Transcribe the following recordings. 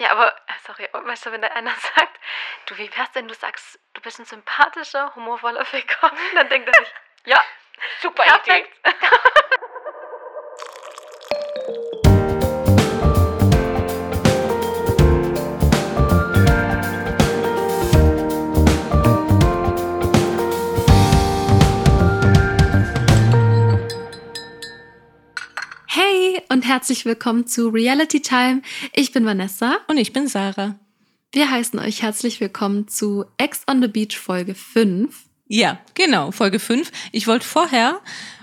Ja, aber, äh, sorry, weißt du, wenn da einer sagt, du, wie wär's denn, du sagst, du bist ein sympathischer, humorvoller Ficker, dann denkt er sich, ja, Super perfekt. Hey und herzlich willkommen zu Reality Time. Ich bin Vanessa. Und ich bin Sarah. Wir heißen euch herzlich willkommen zu Ex on the Beach Folge 5. Ja, genau, Folge 5. Ich wollte vorher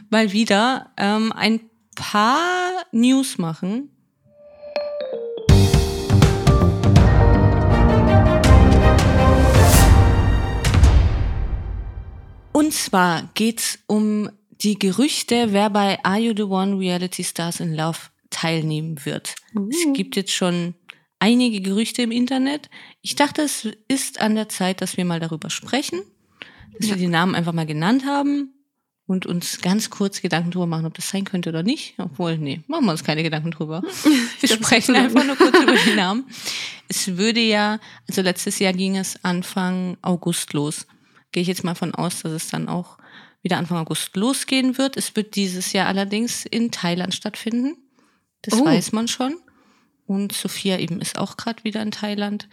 mal wieder ähm, ein paar News machen. Und zwar geht's um die Gerüchte, wer bei Are You the One Reality Stars in Love teilnehmen wird. Es gibt jetzt schon einige Gerüchte im Internet. Ich dachte, es ist an der Zeit, dass wir mal darüber sprechen, dass Ja. wir die Namen einfach mal genannt haben und uns ganz kurz Gedanken drüber machen, ob das sein könnte oder nicht. Obwohl, nee, machen wir uns keine Gedanken drüber. Wir sprechen einfach nur kurz über die Namen. Es würde ja, also letztes Jahr ging es Anfang August los. Gehe ich jetzt mal von aus, dass es dann auch wieder Anfang August losgehen wird. Es wird dieses Jahr allerdings in Thailand stattfinden. Das Oh. weiß man schon. Und Sophia eben ist auch gerade wieder in Thailand.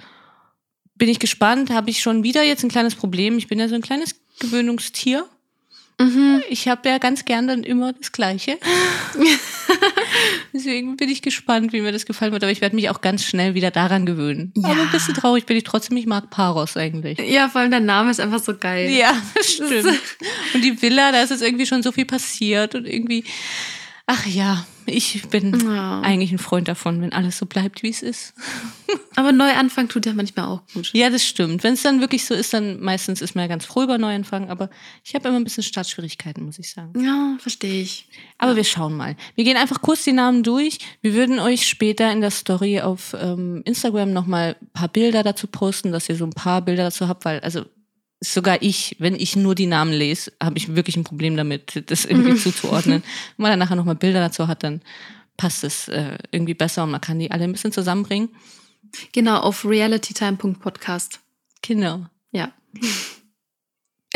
Bin ich gespannt, habe ich schon wieder jetzt ein kleines Problem. Ich bin ja so ein kleines Gewöhnungstier. Mhm. Ich habe ja ganz gern dann immer das Gleiche. Deswegen bin ich gespannt, wie mir das gefallen wird. Aber ich werde mich auch ganz schnell wieder daran gewöhnen. Ja. Aber ein bisschen traurig bin ich trotzdem. Ich mag Paros eigentlich. Ja, vor allem der Name ist einfach so geil. Ja, das stimmt. Und die Villa, da ist jetzt irgendwie schon so viel passiert und irgendwie, ach ja, ich bin Ja. eigentlich ein Freund davon, wenn alles so bleibt, wie es ist. Aber Neuanfang tut ja manchmal auch gut. Ja, das stimmt. Wenn es dann wirklich so ist, dann meistens ist man ja ganz froh über Neuanfang, aber ich habe immer ein bisschen Startschwierigkeiten, muss ich sagen. Ja, verstehe ich. Aber wir schauen mal. Wir gehen einfach kurz die Namen durch. Wir würden euch später in der Story auf ähm, Instagram nochmal ein paar Bilder dazu posten, dass ihr so ein paar Bilder dazu habt, weil, also sogar ich, wenn ich nur die Namen lese, habe ich wirklich ein Problem damit, das irgendwie zuzuordnen. Wenn man dann nachher nochmal Bilder dazu hat, dann passt es äh, irgendwie besser und man kann die alle ein bisschen zusammenbringen. Genau, auf realitytime.podcast. Genau. Ja.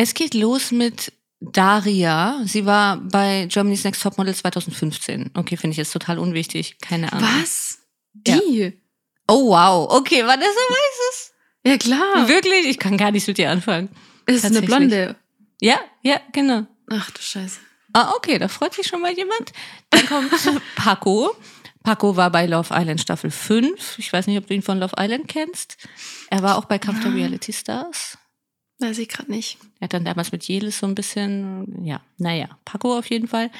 Es geht los mit Daria. Sie war bei Germany's Next Topmodel 2015. Okay, finde ich jetzt total unwichtig. Keine Ahnung. Was? Ja. Die? Oh, wow. Okay, Vanessa weiß es. Ja, klar. Wirklich? Ich kann gar nichts mit dir anfangen. Ist eine. Blonde. Ja, ja, genau. Ach du Scheiße. Ah, okay, da freut sich schon mal jemand. Dann kommt Paco. Paco war bei Love Island Staffel 5. Ich weiß nicht, ob du ihn von Love Island kennst. Er war auch bei Kampf der Reality Stars. Weiß ich gerade nicht. Er hat dann damals mit Jelis so ein bisschen, ja, naja, Paco auf jeden Fall.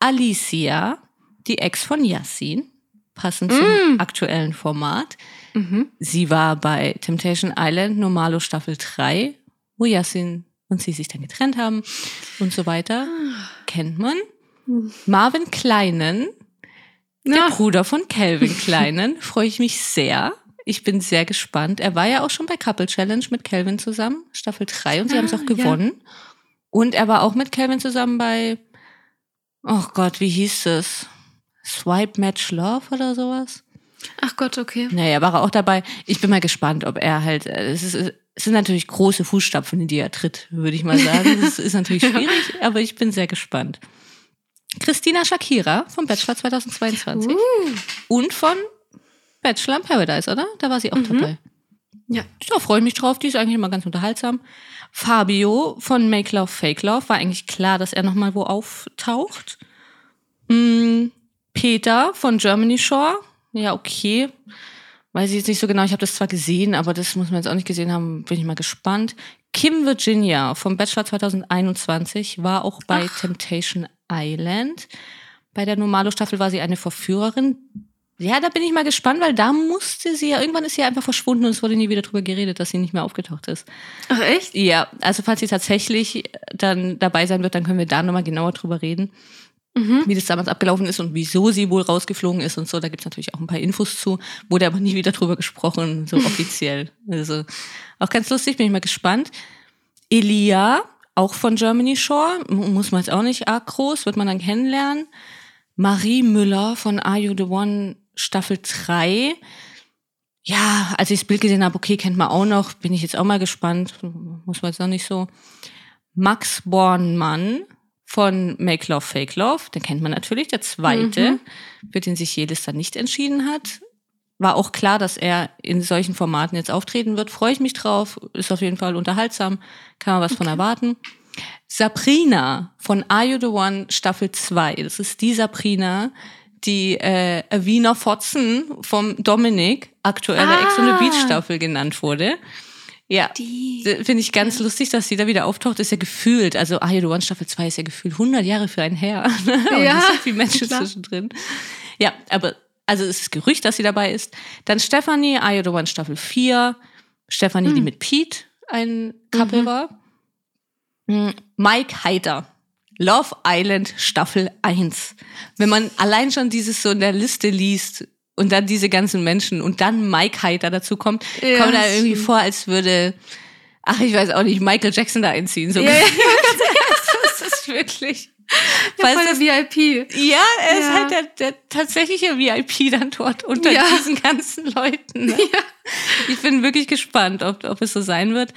Alicia, die Ex von Yassin, passend zum aktuellen Format. Mhm. Sie war bei Temptation Island Normalo Staffel 3, wo Yassin und sie sich dann getrennt haben und so weiter. Kennt man. Marvin Kleinen, der Ja. Bruder von Calvin Kleinen, freue ich mich sehr. Ich bin sehr gespannt. Er war ja auch schon bei Couple Challenge mit Calvin zusammen, Staffel 3, und sie Ah, haben es auch ja. gewonnen. Und er war auch mit Calvin zusammen bei, oh Gott, wie hieß es? Swipe Match Love oder sowas? Ach Gott, okay. Naja, war er auch dabei. Ich bin mal gespannt, ob er halt, äh, es, ist, es sind natürlich große Fußstapfen, in die er tritt, würde ich mal sagen. Das ist natürlich schwierig, aber ich bin sehr gespannt. Christina Shakira vom Bachelor 2022 Uh. und von Bachelor in Paradise, oder? Da war sie auch dabei. Ja. Da freue ich mich drauf, die ist eigentlich immer ganz unterhaltsam. Fabio von Make Love Fake Love war eigentlich klar, dass er nochmal wo auftaucht. Mm, Peter von Germany Shore, ja, okay. Weiß ich jetzt nicht so genau, ich habe das zwar gesehen, aber das muss man jetzt auch nicht gesehen haben, bin ich mal gespannt. Kim Virginia vom Bachelor 2021 war auch bei Temptation Island. Bei der Normalo-Staffel war sie eine Verführerin. Ja, da bin ich mal gespannt, weil da musste sie ja, irgendwann ist sie ja einfach verschwunden und es wurde nie wieder drüber geredet, dass sie nicht mehr aufgetaucht ist. Ach echt? Ja, also falls sie tatsächlich dann dabei sein wird, dann können wir da nochmal genauer drüber reden, Mhm. wie das damals abgelaufen ist und wieso sie wohl rausgeflogen ist und so. Da gibt's natürlich auch ein paar Infos zu, wurde aber nie wieder drüber gesprochen, so offiziell. Also auch ganz lustig, bin ich mal gespannt. Elia, auch von Germany Shore, mu- muss man jetzt auch nicht arg groß, wird man dann kennenlernen. Marie Müller von Are You the One Staffel 3. Ja, als ich das Bild gesehen habe, okay, kennt man auch noch, bin ich jetzt auch mal gespannt. Muss man jetzt noch nicht so. Max Bornmann von Make Love, Fake Love, den kennt man natürlich, der zweite, Mhm. für den sich jedes dann nicht entschieden hat. War auch klar, dass er in solchen Formaten jetzt auftreten wird. Freue ich mich drauf. Ist auf jeden Fall unterhaltsam. Kann man was von erwarten. Sabrina von Are You the One Staffel 2. Das ist die Sabrina, die äh, Wiener Fotzen vom Dominik, aktuelle Ah. Ex on the Beach Staffel genannt wurde. Ja, finde ich ganz lustig, dass sie da wieder auftaucht. Ist ja gefühlt, also Are You the One Staffel 2 ist ja gefühlt 100 Jahre für ein Her. Und Ja, so viele Menschen klar. zwischendrin. Ja, aber also es ist Gerücht, dass sie dabei ist. Dann Stephanie, Are You the One Staffel 4. Stephanie, Hm. die mit Pete ein Couple Mhm. war. Mm, Mike Heider. Love Island Staffel 1. Wenn man allein schon dieses so in der Liste liest und dann diese ganzen Menschen und dann Mike Heider dazu kommt, Ja, kommt da irgendwie vor, als würde, ach, ich weiß auch nicht, Michael Jackson da einziehen. So Ja, ja, das ist wirklich. voll Falls der das, VIP. ja, er ist Ja. halt der, der tatsächliche VIP dann dort unter Ja. diesen ganzen Leuten. Ne? Ich bin wirklich gespannt, ob, ob es so sein wird.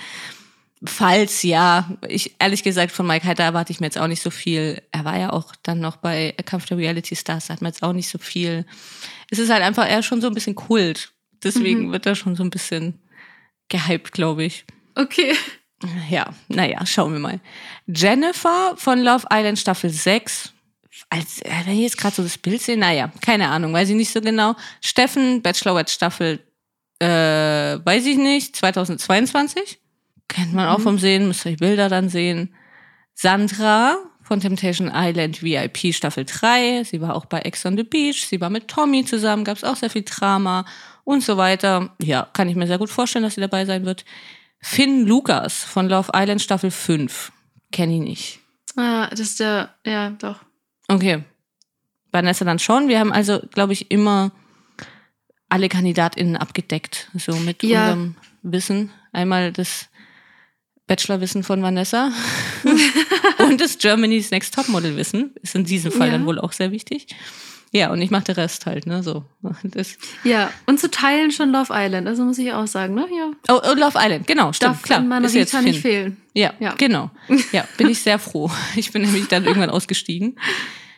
Falls ja, ich ehrlich gesagt von Mike Heiter erwarte ich mir jetzt auch nicht so viel. Er war ja auch dann noch bei Kampf der Reality Stars, da hat man jetzt auch nicht so viel. Es ist halt einfach eher schon so ein bisschen Kult. Deswegen Mhm. wird er schon so ein bisschen gehypt, glaube ich. Okay. Ja, naja, schauen wir mal. Jennifer von Love Island Staffel 6. Als, äh, wenn ich jetzt gerade so das Bild sehe, naja, keine Ahnung, weiß ich nicht so genau. Steffen, Bachelorette Staffel, äh, weiß ich nicht, 2022. Kennt man auch Mhm. vom Sehen, müsst ihr die Bilder dann sehen. Sandra von Temptation Island VIP Staffel 3. Sie war auch bei Ex on the Beach. Sie war mit Tommy zusammen, gab es auch sehr viel Drama und so weiter. Ja, kann ich mir sehr gut vorstellen, dass sie dabei sein wird. Finn Lukas von Love Island Staffel 5. Kenne ich nicht. Ah, das ist der, ja, doch. Okay. Vanessa dann schon. Wir haben also, glaube ich, immer alle KandidatInnen abgedeckt. So mit Ja. unserem Wissen. Einmal das Bachelorwissen von Vanessa und das Germany's Next Topmodel Wissen. Ist in diesem Fall Ja. dann wohl auch sehr wichtig. Ja, und ich mache den Rest halt, ne, so. Das. Ja, und zu teilen schon Love Island, also muss ich auch sagen, ne? Ja. Oh, oh, Love Island, genau, stimmt, Darf klar. meiner ist jetzt Vita nicht fehlen. Ja, Ja. genau. Ja, bin ich sehr froh. Ich bin nämlich dann irgendwann ausgestiegen.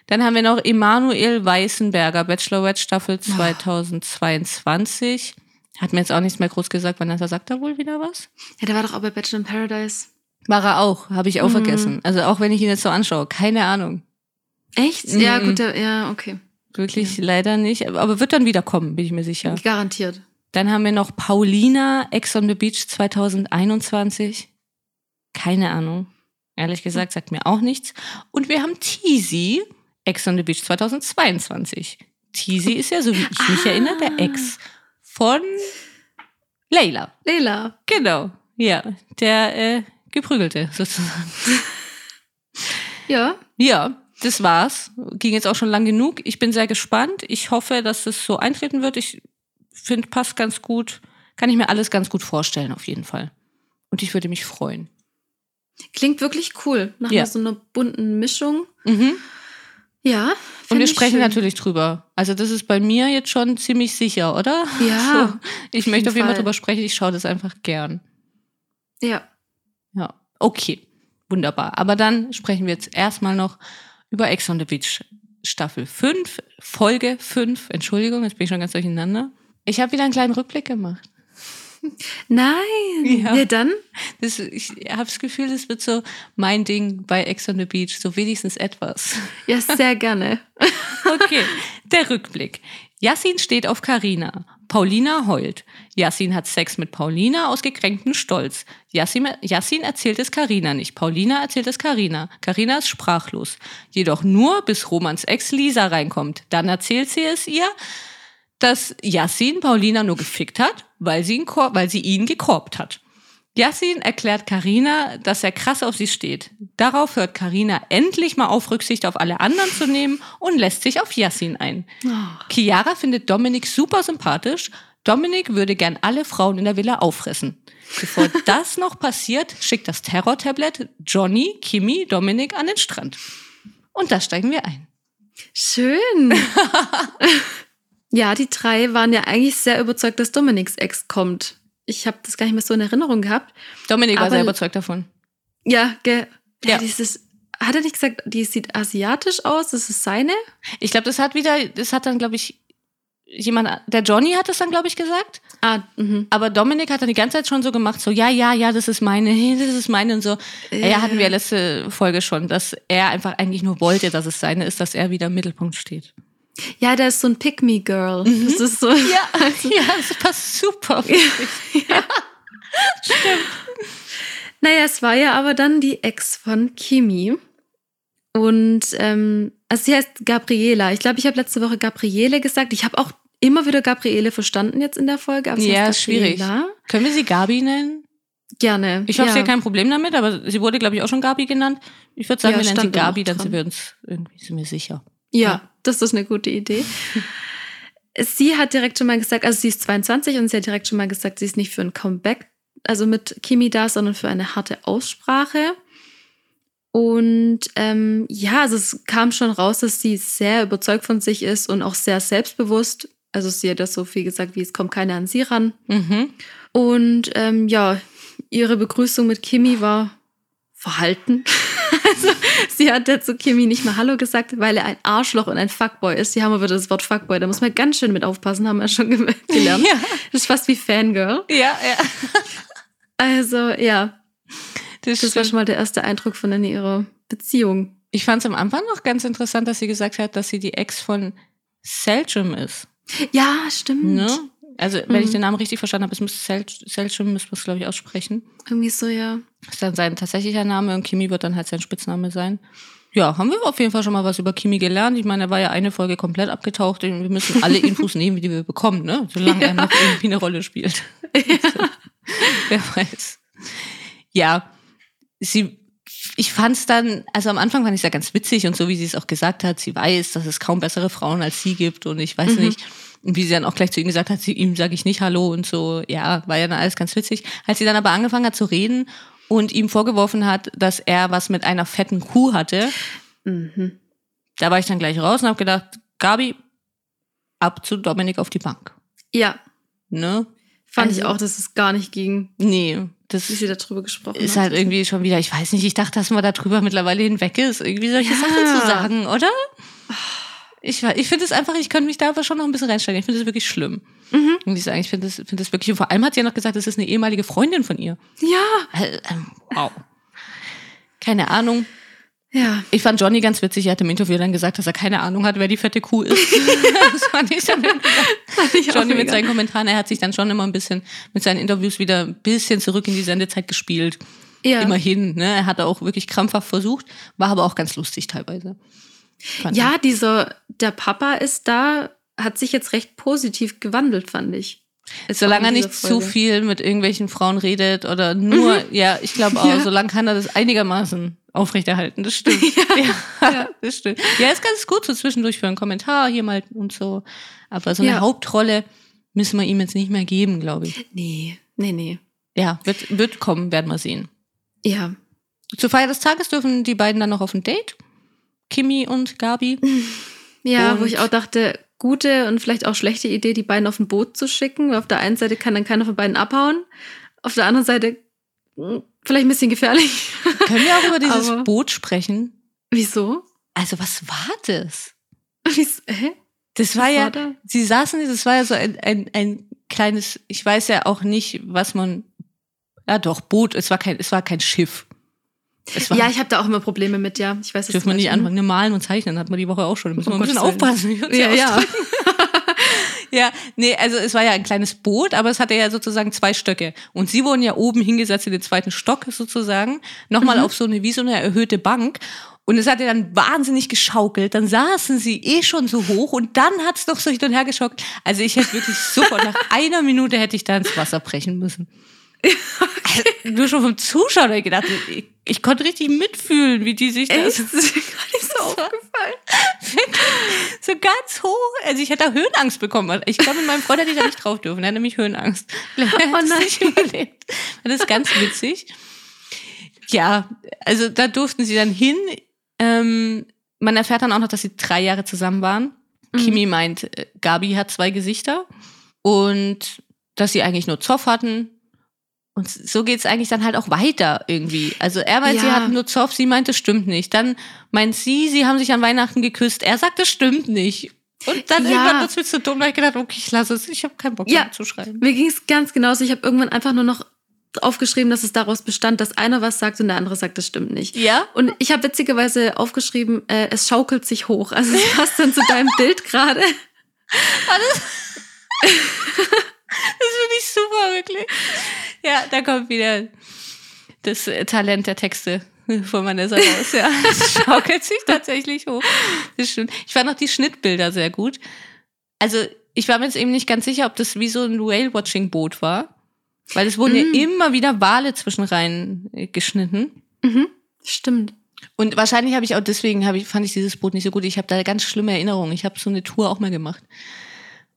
Dann haben wir noch Emanuel Weißenberger, Bachelorette Staffel 2022. Hat mir jetzt auch nichts mehr groß gesagt. Vanessa sagt da wohl wieder was? Ja, der war doch auch bei Bachelor in Paradise. War er auch, habe ich auch Mhm. vergessen. Also auch wenn ich ihn jetzt so anschaue, keine Ahnung. Echt? Ja, Mhm. gut, der, ja, okay. Wirklich leider nicht. Aber wird dann wieder kommen, bin ich mir sicher. Garantiert. Dann haben wir noch Paulina, Ex on the Beach 2021. Keine Ahnung. Ehrlich gesagt, sagt mir auch nichts. Und wir haben Teasy, Ex on the Beach 2022. Teasy ist ja, so wie ich mich Ah. erinnere, der Ex von Leila. Leila. Genau. Ja, der äh, Geprügelte sozusagen. Ja. Ja, das war's. Ging jetzt auch schon lang genug. Ich bin sehr gespannt. Ich hoffe, dass es so eintreten wird. Ich finde, passt ganz gut. Kann ich mir alles ganz gut vorstellen, auf jeden Fall. Und ich würde mich freuen. Klingt wirklich cool. Nach Ja. so einer bunten Mischung. Mhm. Ja. Und wir sprechen schön. natürlich drüber. Also das ist bei mir jetzt schon ziemlich sicher, oder? Ja, So. Ich auf möchte auf jeden Fall Fall. drüber sprechen. Ich schaue das einfach gern. Ja. Ja, okay. Wunderbar. Aber dann sprechen wir jetzt erstmal noch über Ex on the Beach Staffel 5, Folge 5. Entschuldigung, jetzt bin ich schon ganz durcheinander. Ich habe wieder einen kleinen Rückblick gemacht. Nein. Ja. Ja, dann? Das, ich habe das Gefühl, das wird so mein Ding bei Ex on the Beach, so wenigstens etwas. Ja, sehr gerne. Okay, der Rückblick. Yassin steht auf Karina. Paulina heult. Yassin hat Sex mit Paulina aus gekränktem Stolz. Yassin, Yassin erzählt es Karina nicht. Paulina erzählt es Karina. Karina ist sprachlos. Jedoch nur, bis Romans Ex Lisa reinkommt. Dann erzählt sie es ihr, dass Yassin Paulina nur gefickt hat, weil sie ihn, weil sie ihn gekorbt hat. Yassin erklärt Karina, dass er krass auf sie steht. Darauf hört Karina endlich mal auf, Rücksicht auf alle anderen zu nehmen und lässt sich auf Yassin ein. Oh. Chiara findet Dominik super sympathisch. Dominik würde gern alle Frauen in der Villa auffressen. Bevor das noch passiert, schickt das Terror-Tablet Johnny, Kimi, Dominik an den Strand. Und da steigen wir ein. Schön. Ja, die drei waren ja eigentlich sehr überzeugt, dass Dominiks Ex kommt. Ich habe das gar nicht mehr so in Erinnerung gehabt. Dominik war Aber- sehr überzeugt davon. Ja, ge ja. Ja. dieses, hat er nicht gesagt, die sieht asiatisch aus, das ist seine? Ich glaube, das hat wieder, das hat dann, glaube ich, jemand, der Johnny hat es dann, glaube ich, gesagt. Ah, mhm. Aber Dominik hat dann die ganze Zeit schon so gemacht, so, ja, ja, ja, das ist meine, das ist meine und so. Ja, hatten wir letzte Folge schon, dass er einfach eigentlich nur wollte, dass es seine ist, dass er wieder im Mittelpunkt steht. Ja, der ist so ein Pick-Me-Girl. Das ist so. Ja, ja, das passt super. Naja, es war ja aber dann die Ex von Kimi. Und ähm, also sie heißt Gabriela. Ich glaube, ich habe letzte Woche Gabriele gesagt. Ich habe auch immer wieder Gabriele verstanden jetzt in der Folge. Aber sie Ja, schwierig. Können wir sie Gabi nennen? Gerne. Ich hoffe, ja. sie kein Problem damit, aber sie wurde, glaube ich, auch schon Gabi genannt. Ich würde sagen, Ja, wir nennen sie da Gabi, dann sind wir uns irgendwie sind wir sicher. Ja, das ist eine gute Idee. sie hat direkt schon mal gesagt, also sie ist 22 und sie hat direkt schon mal gesagt, sie ist nicht für ein Comeback, also mit Kimi da, sondern für eine harte Aussprache. Und ähm, ja, also es kam schon raus, dass sie sehr überzeugt von sich ist und auch sehr selbstbewusst. Also sie hat das so viel gesagt, wie es kommt keiner an sie ran. Mhm. Und ähm, ja, ihre Begrüßung mit Kimi war verhalten. Also sie hat ja zu Kimi nicht mal Hallo gesagt, weil er ein Arschloch und ein Fuckboy ist. Sie haben aber das Wort Fuckboy, da muss man ganz schön mit aufpassen, haben wir schon ge gelernt. Ja, Das ist fast wie Fangirl. ja, ja. Also ja, Das, das war schon mal der erste Eindruck von in ihrer Beziehung. Ich fand es am Anfang noch ganz interessant, dass sie gesagt hat, dass sie die Ex von Selchum ist. Ja, stimmt. Ne? Also, wenn ich Mhm. den Namen richtig verstanden habe, es müsste Sel Selchum, müsste man es, glaube ich, aussprechen. Irgendwie so, ja. Ist dann sein tatsächlicher Name und Kimi wird dann halt sein Spitzname sein. Ja, haben wir auf jeden Fall schon mal was über Kimi gelernt. Ich meine, er war ja eine Folge komplett abgetaucht. und Wir müssen alle Infos nehmen, die wir bekommen, ne? Solange er noch irgendwie eine Rolle spielt. Also, wer weiß. Ja, sie, ich fand's dann, also am Anfang fand ich es ja ganz witzig und so, wie sie es auch gesagt hat, sie weiß, dass es kaum bessere Frauen als sie gibt und ich weiß Mhm. nicht. Und wie sie dann auch gleich zu ihm gesagt hat, sie, ihm sage ich nicht Hallo und so. Ja, war ja dann alles ganz witzig. Als sie dann aber angefangen hat zu reden und ihm vorgeworfen hat, dass er was mit einer fetten Kuh hatte, Mhm. da war ich dann gleich raus und habe gedacht, Gabi, ab zu Dominik auf die Bank. Ja, Ne? fand ich Also- auch, dass es gar nicht ging, Nee, das wie sie darüber gesprochen ist hat. halt irgendwie schon wieder, ich weiß nicht, ich dachte, dass man darüber mittlerweile hinweg ist, irgendwie solche Ja. Sachen zu sagen, oder? Ich, ich finde es einfach, ich könnte mich da aber schon noch ein bisschen reinsteigen. Ich finde es wirklich schlimm. Mhm. Und ich sagen, ich finde es finde es wirklich, und vor allem hat sie ja noch gesagt, das ist eine ehemalige Freundin von ihr. Ja, Äh, ähm, wow. Keine Ahnung. ja. Ich fand Johnny ganz witzig. Er hat im Interview dann gesagt, dass er keine Ahnung hat, wer die fette Kuh ist. das fand ich dann Fand ich auch Johnny mit seinen Kommentaren. Er hat sich dann schon immer ein bisschen mit seinen Interviews wieder ein bisschen zurück in die Sendezeit gespielt. ja. Immerhin, ne? Er hat auch wirklich krampfhaft versucht, war aber auch ganz lustig teilweise. Fand Ja, dieser, der Papa ist da, hat sich jetzt recht positiv gewandelt, fand ich. ich. Solange er nicht dieser zu Folge. viel mit irgendwelchen Frauen redet oder nur, ja, ich glaube auch, Ja. solange kann er das einigermaßen aufrechterhalten. Das stimmt. Ja, Ja. das stimmt. Ja, ist ganz gut so zwischendurch für einen Kommentar hier mal und so. Aber so eine Ja. Hauptrolle müssen wir ihm jetzt nicht mehr geben, glaube ich. Nee, nee, nee. Ja, wird, wird kommen, werden wir sehen. Ja. Zur Feier des Tages dürfen die beiden dann noch auf ein Date. Kimi und Gabi. Ja, Und- wo ich auch dachte, gute und vielleicht auch schlechte Idee, die beiden auf ein Boot zu schicken. Weil auf der einen Seite kann dann keiner von beiden abhauen. Auf der anderen Seite mh, vielleicht ein bisschen gefährlich. Können wir auch über dieses Aber- Boot sprechen? Wieso? Also, was war das? Wieso? Hä? Das war Was ja, war da? sie saßen, das war ja so ein, ein, ein kleines, ich weiß ja auch nicht, was man, ja doch, Boot, es war kein, es war kein Schiff. Ja, ich habe da auch immer Probleme mit, ja. Ich weiß, dürfen wir nicht anfangen, ne, malen und zeichnen, hat man die Woche auch schon. Da müssen wir Um ein bisschen aufpassen. Ja, ja. Ja, nee, also es war ja ein kleines Boot, aber es hatte ja sozusagen zwei Stöcke. Und sie wurden ja oben hingesetzt in den zweiten Stock sozusagen, nochmal Mhm. auf so eine, wie so eine erhöhte Bank. Und es hat ja dann wahnsinnig geschaukelt. Dann saßen sie eh schon so hoch und dann hat es noch so hin und her geschaukelt. Also ich hätte wirklich sofort, nach einer Minute hätte ich da ins Wasser brechen müssen. Also, nur schon vom Zuschauen habe ich gedacht, ich, ich konnte richtig mitfühlen, wie die sich Echt? das Das ist mir gar nicht so aufgefallen. so ganz hoch. Also ich hätte da Höhenangst bekommen. Ich glaube, mit meinem Freund hätte ich da nicht drauf dürfen. Er hat nämlich Höhenangst. Oh nein. nicht überlebt. Das ist ganz witzig. Ja, also da durften sie dann hin. Ähm, man erfährt dann auch noch, dass sie drei Jahre zusammen waren. Kimi meint, äh, Gabi hat zwei Gesichter und dass sie eigentlich nur Zoff hatten. Und so geht's eigentlich dann halt auch weiter irgendwie. Also er meint, sie Ja. hatten nur Zoff, sie meint, es stimmt nicht. Dann meint sie, sie haben sich an Weihnachten geküsst. Er sagt, es stimmt nicht. Und dann Ja. irgendwann wird's mir zu dumm, da ich gedacht, okay, ich lasse es. Ich habe keinen Bock Ja. mehr zu schreiben. Mir ging es ganz genauso. Ich habe irgendwann einfach nur noch aufgeschrieben, dass es daraus bestand, dass einer was sagt und der andere sagt, das stimmt nicht. Ja? Und ich habe witzigerweise aufgeschrieben, äh, es schaukelt sich hoch. Also es passt dann zu deinem Bild gerade. Das finde ich super, wirklich. Ja, da kommt wieder das äh, Talent der Texte von Vanessa raus. Ja, es schaukelt sich tatsächlich hoch. Das stimmt. Ich fand auch die Schnittbilder sehr gut. Also, ich war mir jetzt eben nicht ganz sicher, ob das wie so ein Whale-Watching-Boot war. Weil es wurden Mm. ja immer wieder Wale zwischen rein äh, geschnitten. Mhm. Stimmt. Und wahrscheinlich habe ich auch deswegen hab ich, fand ich dieses Boot nicht so gut. Ich habe da ganz schlimme Erinnerungen. Ich habe so eine Tour auch mal gemacht.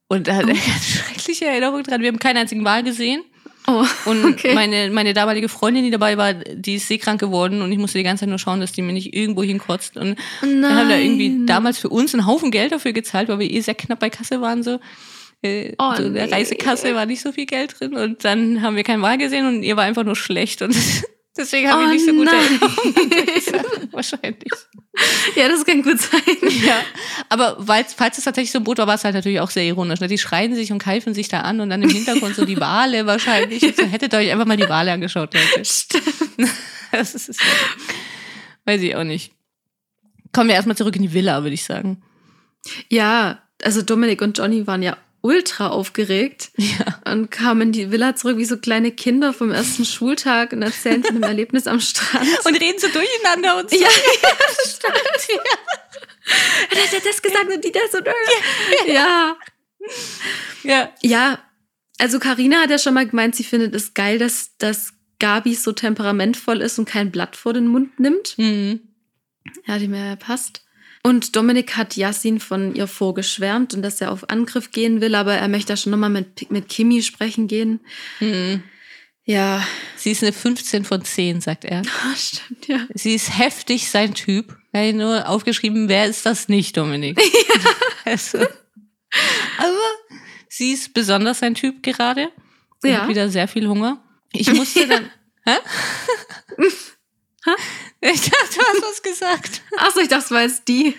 Und da hatte ich ganz schreckliche Erinnerungen dran. Wir haben keinen einzigen Wal gesehen. Oh, Und okay. meine, meine damalige Freundin, die dabei war, die ist seekrank geworden und ich musste die ganze Zeit nur schauen, dass die mir nicht irgendwo hinkotzt. Und wir haben da irgendwie Nein. damals für uns einen Haufen Geld dafür gezahlt, weil wir eh sehr knapp bei Kasse waren. So. Äh, Oh, so in der nee. Reisekasse war nicht so viel Geld drin und dann haben wir keinen Wal gesehen und ihr war einfach nur schlecht. Und deswegen haben Oh wir nicht so gute nein. Erinnerungen. Wahrscheinlich. Ja, das kann gut sein. Ja, aber falls es tatsächlich so ein Boot war, war es halt natürlich auch sehr ironisch. Ne? Die schreien sich und keifen sich da an und dann im Hintergrund so die Wale wahrscheinlich. Und so, hättet ihr euch einfach mal die Wale angeschaut, Leute. Stimmt. Das ist, ist weiß ich auch nicht. Kommen wir erstmal zurück in die Villa, würde ich sagen. Ja, also Dominik und Johnny waren ja ultra aufgeregt Ja. und kamen in die Villa zurück wie so kleine Kinder vom ersten Schultag und erzählen von einem Erlebnis am Strand. Und reden so durcheinander und so. Ja, das stimmt. Ja. Hat er das gesagt und die das und ja. ja. Ja, also Karina hat ja schon mal gemeint, sie findet es geil, dass, dass Gabi so temperamentvoll ist und kein Blatt vor den Mund nimmt. Mhm. Ja, die mir passt. Und Dominik hat Yassin von ihr vorgeschwärmt und dass er auf Angriff gehen will, aber er möchte da schon nochmal mit, mit Kimi sprechen gehen. Mhm. Ja, Sie ist eine 15 von 10, sagt er. Ah, stimmt, ja. Sie ist heftig sein Typ. Er hat nur aufgeschrieben, wer ist das nicht, Dominik? Also, aber sie ist besonders sein Typ gerade. Sie Ja. hat wieder sehr viel Hunger. Ich musste dann. Hä? Ich dachte, du hast was gesagt. Achso, ich dachte, es war jetzt die.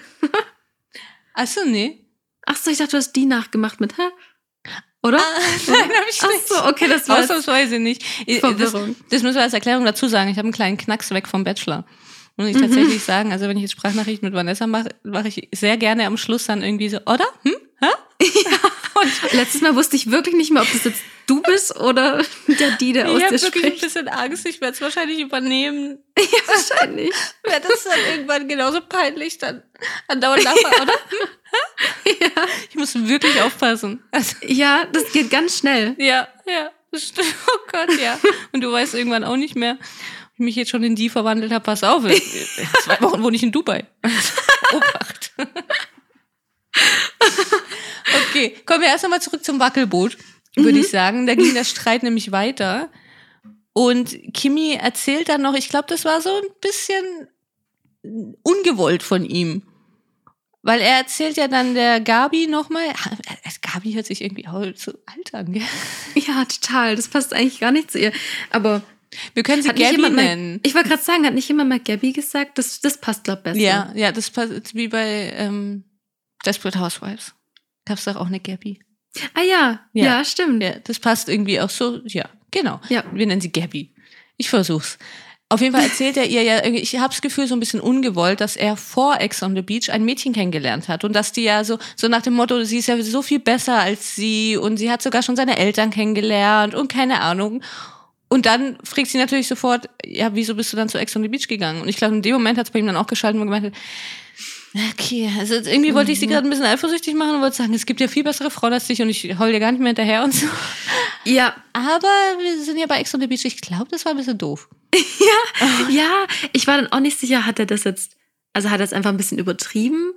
Achso, nee. Achso, ich dachte, du hast die nachgemacht mit, hä? Oder? Nein, hab ich nicht. Achso, okay, das war Ausnahmsweise nicht. Ich- Das, Verwirrung. das müssen wir als Erklärung dazu sagen. Ich habe einen kleinen Knacks weg vom Bachelor. Muss Mhm. ich tatsächlich sagen. Also wenn ich jetzt Sprachnachricht mit Vanessa mache, mache ich sehr gerne am Schluss dann irgendwie so, oder? Hm? Hä? Letztes Mal wusste ich wirklich nicht mehr, ob das jetzt du bist oder der die, der aus Ich habe wirklich ein bisschen Angst. Ich werde es wahrscheinlich übernehmen. Ja, wahrscheinlich. Wäre das dann irgendwann genauso peinlich, dann andauernd lachen, oder? Ja. Ich muss wirklich aufpassen. Also, ja, das geht ganz schnell. ja, ja. Oh Gott, ja. Und du weißt irgendwann auch nicht mehr, ob ich mich jetzt schon in die verwandelt habe. Pass auf, zwei Wochen wohne ich in Dubai. Obacht. Okay, kommen wir erst einmal zurück zum Wackelboot, würde ich sagen. Da ging der Streit nämlich weiter. Und Kimi erzählt dann noch, ich glaube, das war so ein bisschen ungewollt von ihm. Weil er erzählt ja dann der Gabi nochmal, Gabi hört sich irgendwie auch so alt an, gell? Ja, total. Das passt eigentlich gar nicht zu ihr. Aber Wir können sie Gabi jemand mal, nennen. ich wollte gerade sagen, hat nicht jemand mal Gabby gesagt? Das, das passt, glaube ich, besser. Ja, ja, das passt wie bei ähm, Desperate Housewives. Gab's doch auch eine Gabi. Ah ja, ja, Ja. stimmt. Ja, das passt irgendwie auch so, ja, genau. Ja. Wir nennen sie Gabby. Ich versuch's. Auf jeden Fall erzählt er ihr ja, ich habe das Gefühl, so ein bisschen ungewollt, dass er vor Ex on the Beach ein Mädchen kennengelernt hat und dass die ja so, so nach dem Motto, sie ist ja so viel besser als sie und sie hat sogar schon seine Eltern kennengelernt und keine Ahnung. Und dann fragt sie natürlich sofort, ja, wieso bist du dann zu Ex on the Beach gegangen? Und ich glaube, in dem Moment hat es bei ihm dann auch geschaltet und gemeint, hat, okay, also irgendwie wollte ich sie gerade ein bisschen eifersüchtig machen und wollte sagen, es gibt ja viel bessere Frauen als dich und ich heul dir gar nicht mehr hinterher und so. Ja, Aber wir sind ja bei Ex on the Beach. Ich glaube, das war ein bisschen doof. ja, ich war dann auch nicht sicher, hat er das jetzt, also hat er es einfach ein bisschen übertrieben?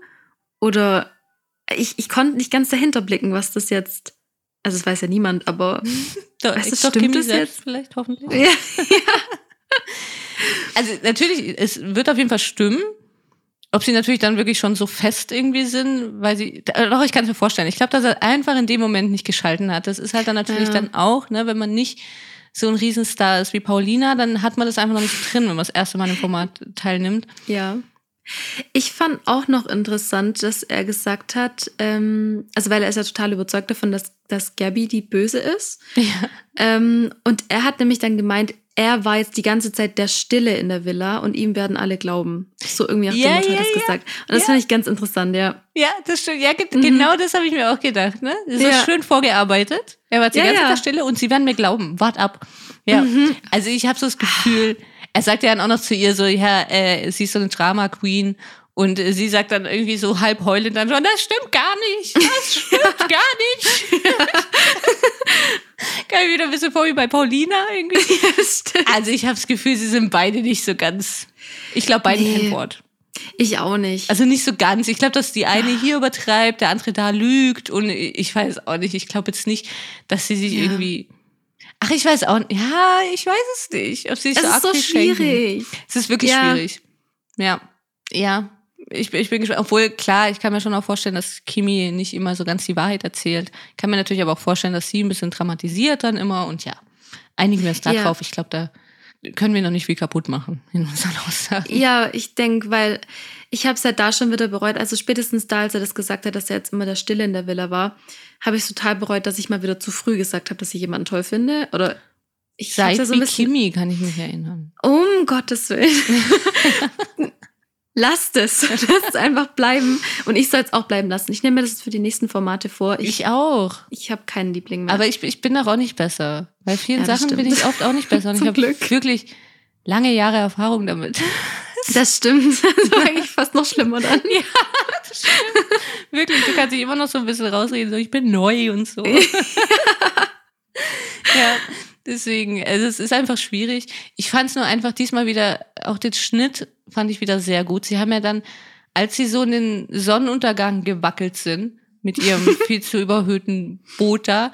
Oder ich, ich konnte nicht ganz dahinter blicken, was das jetzt, also es weiß ja niemand, aber Doch, Weißt du, doch stimmt Kimi das jetzt? vielleicht, hoffentlich. ja, Also natürlich, es wird auf jeden Fall stimmen. Ob sie natürlich dann wirklich schon so fest irgendwie sind, weil sie, äh, doch, ich kann es mir vorstellen. Ich glaube, dass er einfach in dem Moment nicht geschalten hat. Das ist halt dann natürlich Ja. dann auch, ne, wenn man nicht so ein Riesenstar ist wie Paulina, dann hat man das einfach noch nicht drin, wenn man das erste Mal im Format teilnimmt. Ja. Ich fand auch noch interessant, dass er gesagt hat, ähm, also weil er ist ja total überzeugt davon, dass, dass Gabby die Böse ist. Ja. Ähm, und er hat nämlich dann gemeint, er war jetzt die ganze Zeit der Stille in der Villa und ihm werden alle glauben. So irgendwie nach Ja, Motto ja, hat das ja. gesagt. Und das Ja. fand ich ganz interessant, ja. Ja, das stimmt. Ja, Mhm. genau das habe ich mir auch gedacht. Ne? So Ja. schön vorgearbeitet. Er war die ganze. Zeit stille und sie werden mir glauben. Wart ab. Ja. Mhm. Also ich habe so das Gefühl, er sagt ja dann auch noch zu ihr so, ja, äh, sie ist so eine Drama Queen. Und äh, sie sagt dann irgendwie so halb heulend dann schon, das stimmt gar nicht, das stimmt gar nicht. Kann ich wieder ein bisschen vor wie bei Paulina irgendwie. Also ich habe das Gefühl, sie sind beide nicht so ganz. Ich glaube beide Nee. kein Wort. Ich auch nicht. Also nicht so ganz. Ich glaube, dass die eine hier übertreibt, der andere da lügt und ich weiß auch nicht. Ich glaube jetzt nicht, dass sie sich Ja. irgendwie. Ach, ich weiß auch nicht. Ja, ich weiß es nicht. Ob sie sich es so ist so schenken. schwierig. Es ist wirklich Ja. schwierig. Ja. Ja. Ich, bin- ich bin gespannt. Obwohl, klar, ich kann mir schon auch vorstellen, dass Kimi nicht immer so ganz die Wahrheit erzählt. Ich kann mir natürlich aber auch vorstellen, dass sie ein bisschen dramatisiert dann immer und ja, einigen wir uns da Ja. drauf. Ich glaube, da können wir noch nicht viel kaputt machen in unseren Aussagen. Ja, ich denke, weil ich habe es ja da schon wieder bereut. Also spätestens da, als er das gesagt hat, dass er jetzt immer der Stille in der Villa war, habe ich total bereut, dass ich mal wieder zu früh gesagt habe, dass ich jemanden toll finde. Oder ich Seit ja so wie ein bisschen. Kimi kann ich mich erinnern. Um Gottes Willen. Lasst es. Lasst es einfach bleiben. Und ich soll es auch bleiben lassen. Ich nehme mir das für die nächsten Formate vor. Ich, Ich auch. ich habe keinen Liebling mehr. Aber ich, ich bin doch auch nicht besser. Bei vielen Ja, das Sachen bin stimmt. ich oft auch nicht besser. Und ich habe wirklich lange Jahre Erfahrung damit. das stimmt. Das war eigentlich fast noch schlimmer dann. wirklich, du kannst dich immer noch so ein bisschen rausreden, so ich bin neu und so. ja, deswegen, also es ist einfach schwierig. Ich fand es nur einfach diesmal wieder, auch den Schnitt fand ich wieder sehr gut. Sie haben ja dann, als sie so in den Sonnenuntergang gewackelt sind, mit ihrem viel zu überhöhten Boot da,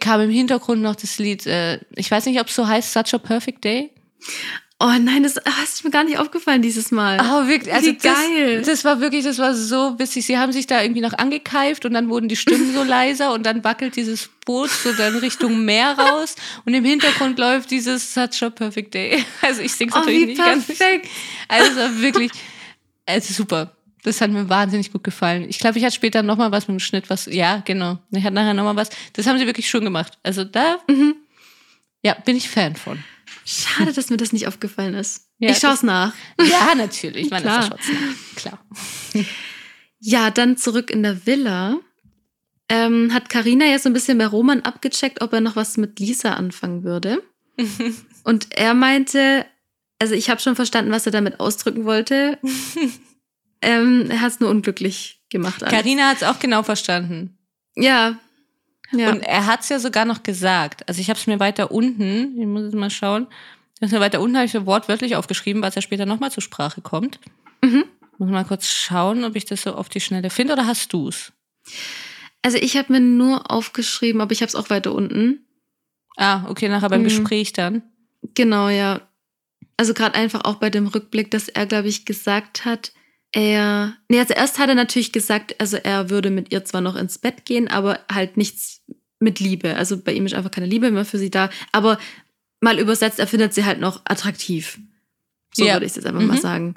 kam im Hintergrund noch das Lied, äh, ich weiß nicht, ob es so heißt, Such a Perfect Day. Oh nein, das, ah, das ist mir gar nicht aufgefallen dieses Mal. Oh, wirklich, also Wie geil. Das, das war wirklich, das war so witzig. Sie haben sich da irgendwie noch angekeift und dann wurden die Stimmen so leiser und dann wackelt dieses Boot so dann Richtung Meer raus und im Hintergrund läuft dieses Such a Perfect Day. Also ich sing's Oh, natürlich wie nicht ganz. perfekt. Also es war wirklich, es ist super. Das hat mir wahnsinnig gut gefallen. Ich glaube, ich hatte später noch mal was mit dem Schnitt, was, ja, genau. Ich hatte nachher noch mal was. Das haben sie wirklich schön gemacht. Also da, Mhm. ja, bin ich Fan von. Schade, dass mir das nicht aufgefallen ist. Ja, ich schaue es nach. Ja, natürlich. Man Klar. ist ja. Klar. Ja, dann zurück in der Villa. Ähm, hat Karina ja so ein bisschen bei Roman abgecheckt, ob er noch was mit Lisa anfangen würde. Und er meinte, also ich habe schon verstanden, was er damit ausdrücken wollte. ähm, er hat es nur unglücklich gemacht. Carina hat es auch genau verstanden. Ja. Ja. Und er hat es ja sogar noch gesagt. Also ich habe es mir weiter unten, ich muss jetzt mal schauen, das mir weiter unten habe ich so wortwörtlich aufgeschrieben, was ja später nochmal zur Sprache kommt. Mhm. Muss mal kurz schauen, ob ich das so auf die Schnelle finde oder hast du's? also ich habe mir nur aufgeschrieben, aber ich habe es auch weiter unten. Ah, okay, nachher beim Mhm. Gespräch dann. Genau, ja. Also gerade einfach auch bei dem Rückblick, dass er, glaube ich, gesagt hat, er. Nee, also erst hat er natürlich gesagt, also er würde mit ihr zwar noch ins Bett gehen, aber halt nichts mit Liebe. Also bei ihm ist einfach keine Liebe mehr für sie da. Aber mal übersetzt, er findet sie halt noch attraktiv. So Ja. würde ich es jetzt einfach Mhm. mal sagen.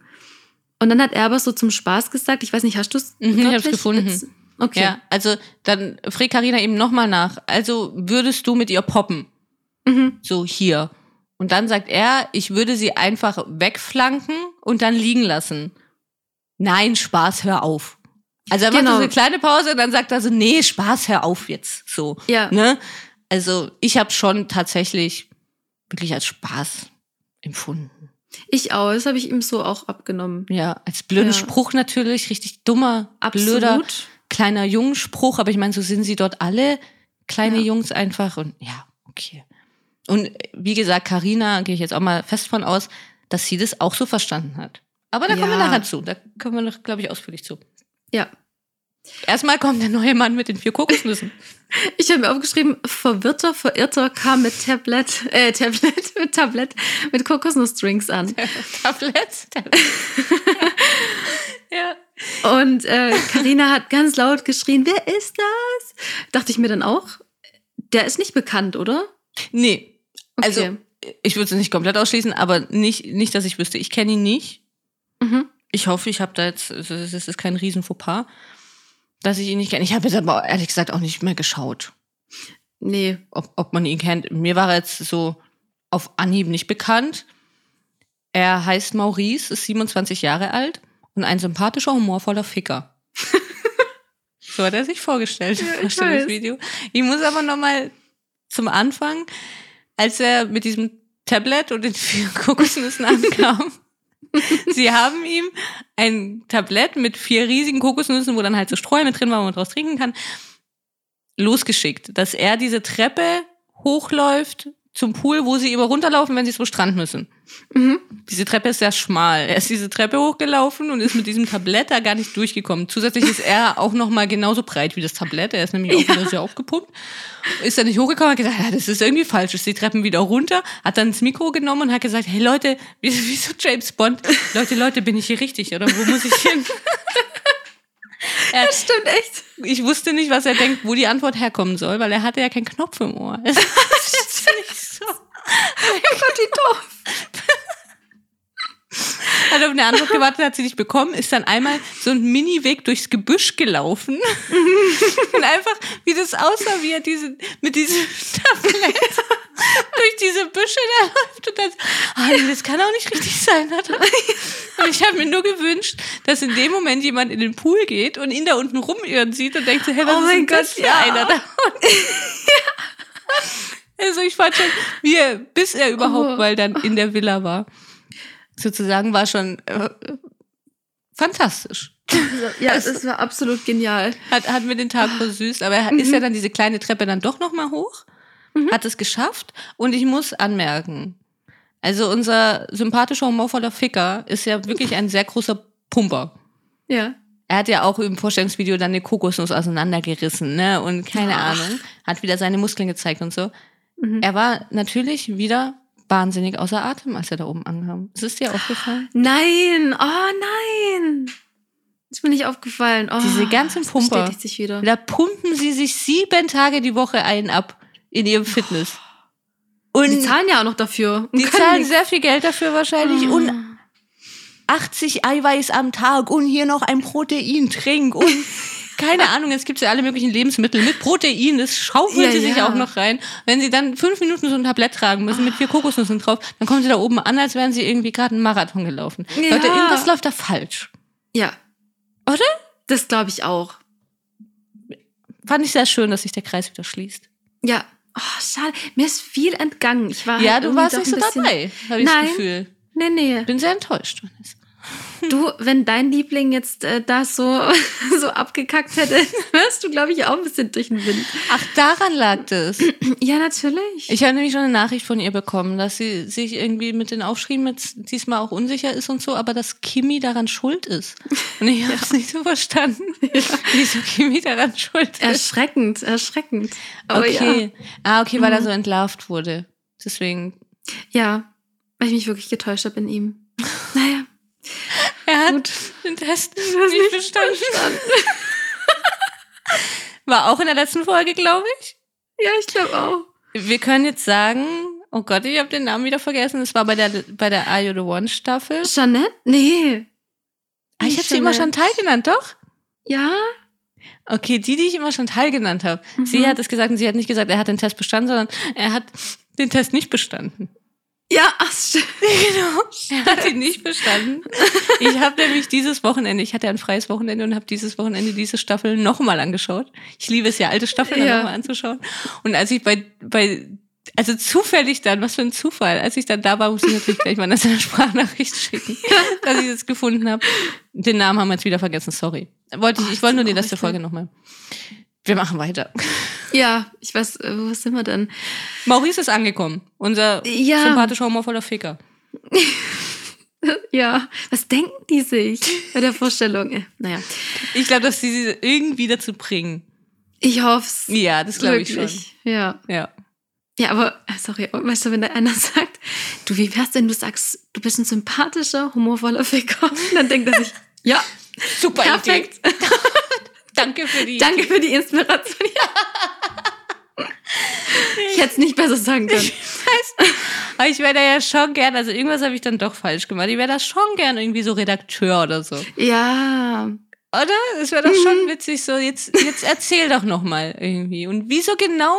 Und dann hat er aber so zum Spaß gesagt, ich weiß nicht, hast du es Mhm, ich hab's gefunden. Okay. Ja, also dann fragt Carina eben nochmal nach. Also würdest du mit ihr poppen? Mhm. So hier. Und dann sagt er, ich würde sie einfach wegflanken und dann liegen lassen. Nein, Spaß, hör auf. Also er macht Genau. so eine kleine Pause und dann sagt er so, nee, Spaß, hör auf jetzt. So. Ja. Ne? Also ich habe schon tatsächlich wirklich als Spaß empfunden. Ich auch. Das habe ich ihm so auch abgenommen. Ja, als blöden Ja. Spruch natürlich, richtig dummer, blöder, Absolut. kleiner Jungspruch, aber ich meine, so sind sie dort alle kleine Ja. Jungs einfach und ja, okay. Und wie gesagt, Karina gehe ich jetzt auch mal fest von aus, dass sie das auch so verstanden hat. Aber da kommen wir Ja. nachher zu. Da kommen wir noch, glaube ich, ausführlich zu. Ja. Erstmal kommt der neue Mann mit den vier Kokosnüssen. Ich habe mir aufgeschrieben, verwirrter, verirrter kam mit Tablet, äh, Tablet, mit Tablet, mit Kokosnussdrinks an. Tablett? ja. Und äh, Carina hat ganz laut geschrien, wer ist das? Dachte ich mir dann auch, der ist nicht bekannt, oder? Nee. Also, Okay. ich würde es nicht komplett ausschließen, aber nicht, nicht, dass ich wüsste. Ich kenne ihn nicht. Ich hoffe, ich habe da jetzt, es ist kein riesen Fauxpas, dass ich ihn nicht kenne. Ich habe jetzt aber ehrlich gesagt auch nicht mehr geschaut, Nee. ob, ob man ihn kennt. Mir war er jetzt so auf Anhieb nicht bekannt. Er heißt Maurice, ist 27 Jahre alt und ein sympathischer, humorvoller Ficker. so hat er sich vorgestellt Ja, ich Vorstellungsvideo. Ich muss aber noch mal zum Anfang, als er mit diesem Tablet und den vier Kokosnüssen ankam. Sie haben ihm ein Tablett mit vier riesigen Kokosnüssen, wo dann halt so Streu mit drin war, wo man draus trinken kann, losgeschickt, dass er diese Treppe hochläuft zum Pool, wo sie immer runterlaufen, wenn sie zum Strand müssen. Mhm. Diese Treppe ist sehr schmal. Er ist diese Treppe hochgelaufen und ist mit diesem Tablett da gar nicht durchgekommen. Zusätzlich ist er auch noch mal genauso breit wie das Tablett. Er ist nämlich auch wieder sehr aufgepumpt. Ist dann nicht hochgekommen, hat gesagt, ja, das ist irgendwie falsch. Ist die Treppen wieder runter, hat dann das Mikro genommen und hat gesagt, hey Leute, wie, wie so James Bond. Leute, Leute, bin ich hier richtig oder wo muss ich hin? er, Das stimmt echt. ich wusste nicht, was er denkt, wo die Antwort herkommen soll, weil er hatte ja keinen Knopf im Ohr. Das ist nicht so. Oh Gott, wie doof. Hat auf eine Antwort gewartet, hat sie nicht bekommen, ist dann einmal so einen Mini-Weg durchs Gebüsch gelaufen. und einfach, wie das aussah, wie er diese, mit diesem Tablett durch diese Büsche da läuft. Und dann, ah, nee, das kann auch nicht richtig sein. Hat er. Und ich habe mir nur gewünscht, dass in dem Moment jemand in den Pool geht und ihn da unten rumirren sieht und denkt so, hey, was Oh ist mein denn das Gott, für ja. einer da unten? Also ich fand schon, wie er, bis er überhaupt Oh. mal dann in der Villa war, sozusagen, war schon äh, fantastisch. Ja, das war absolut genial. Hat, hat mir den Tag versüßt, aber er ist ja dann diese kleine Treppe dann doch noch mal hoch, hat es geschafft und ich muss anmerken, also unser sympathischer, humorvoller Ficker ist ja wirklich ein sehr großer Pumper. Ja. Er hat ja auch im Vorstellungsvideo dann eine Kokosnuss auseinandergerissen, ne? Und keine Ach. Ahnung, hat wieder seine Muskeln gezeigt und so. Mhm. Er war natürlich wieder wahnsinnig außer Atem, als er da oben ankam. Ist es dir aufgefallen? Nein, oh nein. Ist mir nicht aufgefallen. Oh, Diese ganzen Pumper. sich wieder. Da pumpen sie sich sieben Tage die Woche ein ab in ihrem Fitness. Und Die zahlen ja auch noch dafür. die zahlen sehr viel Geld dafür wahrscheinlich und 80 Eiweiß am Tag und hier noch ein Proteintrink und keine Ahnung, es gibt ja alle möglichen Lebensmittel mit Protein, das schaufeln Ja, sie sich ja. auch noch rein. Wenn sie dann fünf Minuten so ein Tablett tragen müssen mit vier Kokosnüssen drauf, dann kommen sie da oben an, als wären sie irgendwie gerade einen Marathon gelaufen. Ja. Leute, irgendwas läuft da falsch. Ja, Oder? das glaube ich auch. Fand ich sehr schön, dass sich der Kreis wieder schließt. Ja. Oh, schade. Mir ist viel entgangen. Ich war Ja, halt du warst nicht so dabei, habe ich das Nein. Gefühl. Nee, nee. Bin sehr enttäuscht. Du, wenn dein Liebling jetzt äh, da so, so abgekackt hätte, wärst du, glaube ich, auch ein bisschen durch den Wind. Ach, daran lag das. Ja, natürlich. Ich habe nämlich schon eine Nachricht von ihr bekommen, dass sie sich irgendwie mit den Aufschrieben jetzt diesmal auch unsicher ist und so, aber dass Kimi daran schuld ist. Und ich habe es nicht so verstanden, wieso Kimi daran schuld ist. erschreckend, erschreckend. Aber okay. Ah, okay, weil er Mhm. so entlarvt wurde. Deswegen. Ja, ja, weil ich mich wirklich getäuscht habe in ihm. Er hat Gut. den Test nicht bestanden. War auch in der letzten Folge, glaube ich. ja, ich glaube auch. Wir können jetzt sagen, oh Gott, ich habe den Namen wieder vergessen. Es war bei der bei der Are You the One Staffel. Jeanette? Nee. Ah, ich habe sie immer. Chantal genannt, doch? Ja? Okay, die, die ich immer Chantal genannt habe. Mhm. Sie hat es gesagt und sie hat nicht gesagt, er hat den Test bestanden, sondern er hat den Test nicht bestanden. Ja, ach, stimmt. Genau. Hat ihn nicht bestanden. Ich habe nämlich dieses Wochenende, ich hatte ein freies Wochenende und habe dieses Wochenende diese Staffel nochmal angeschaut. Ich liebe es ja, alte Staffeln Ja. nochmal anzuschauen. Und als ich bei, bei, also zufällig dann, was für ein Zufall, als ich dann da war, musste ich natürlich gleich mal eine Sprachnachricht schicken, dass ich es gefunden habe. Den Namen haben wir jetzt wieder vergessen, sorry. Wollte ich, ich wollte nur die letzte Folge nochmal. Wir machen weiter. Ja, ich weiß, äh, wo sind wir denn? Maurice ist angekommen. Unser Ja. sympathischer, humorvoller Ficker. Ja, was denken die sich bei der Vorstellung? Äh, Naja, Ich glaube, dass sie sie irgendwie dazu bringen. ich hoff's. Ja, das glaube ich schon. Ja. Ja. Ja, aber, äh, sorry, weißt du, wenn da einer sagt, du, wie wär's denn, du sagst, du bist ein sympathischer, humorvoller Ficker? Dann denkt er sich, ja, Super perfekt. Idee. Danke für die Danke für die Inspiration. Ich hätte es nicht besser sagen können. Aber ich wäre da ja schon gern, also irgendwas habe ich dann doch falsch gemacht. Ich wäre da schon gern irgendwie so Redakteur oder so. Ja, Oder? Es wäre doch schon witzig so, jetzt, jetzt erzähl doch noch mal irgendwie. Und wieso genau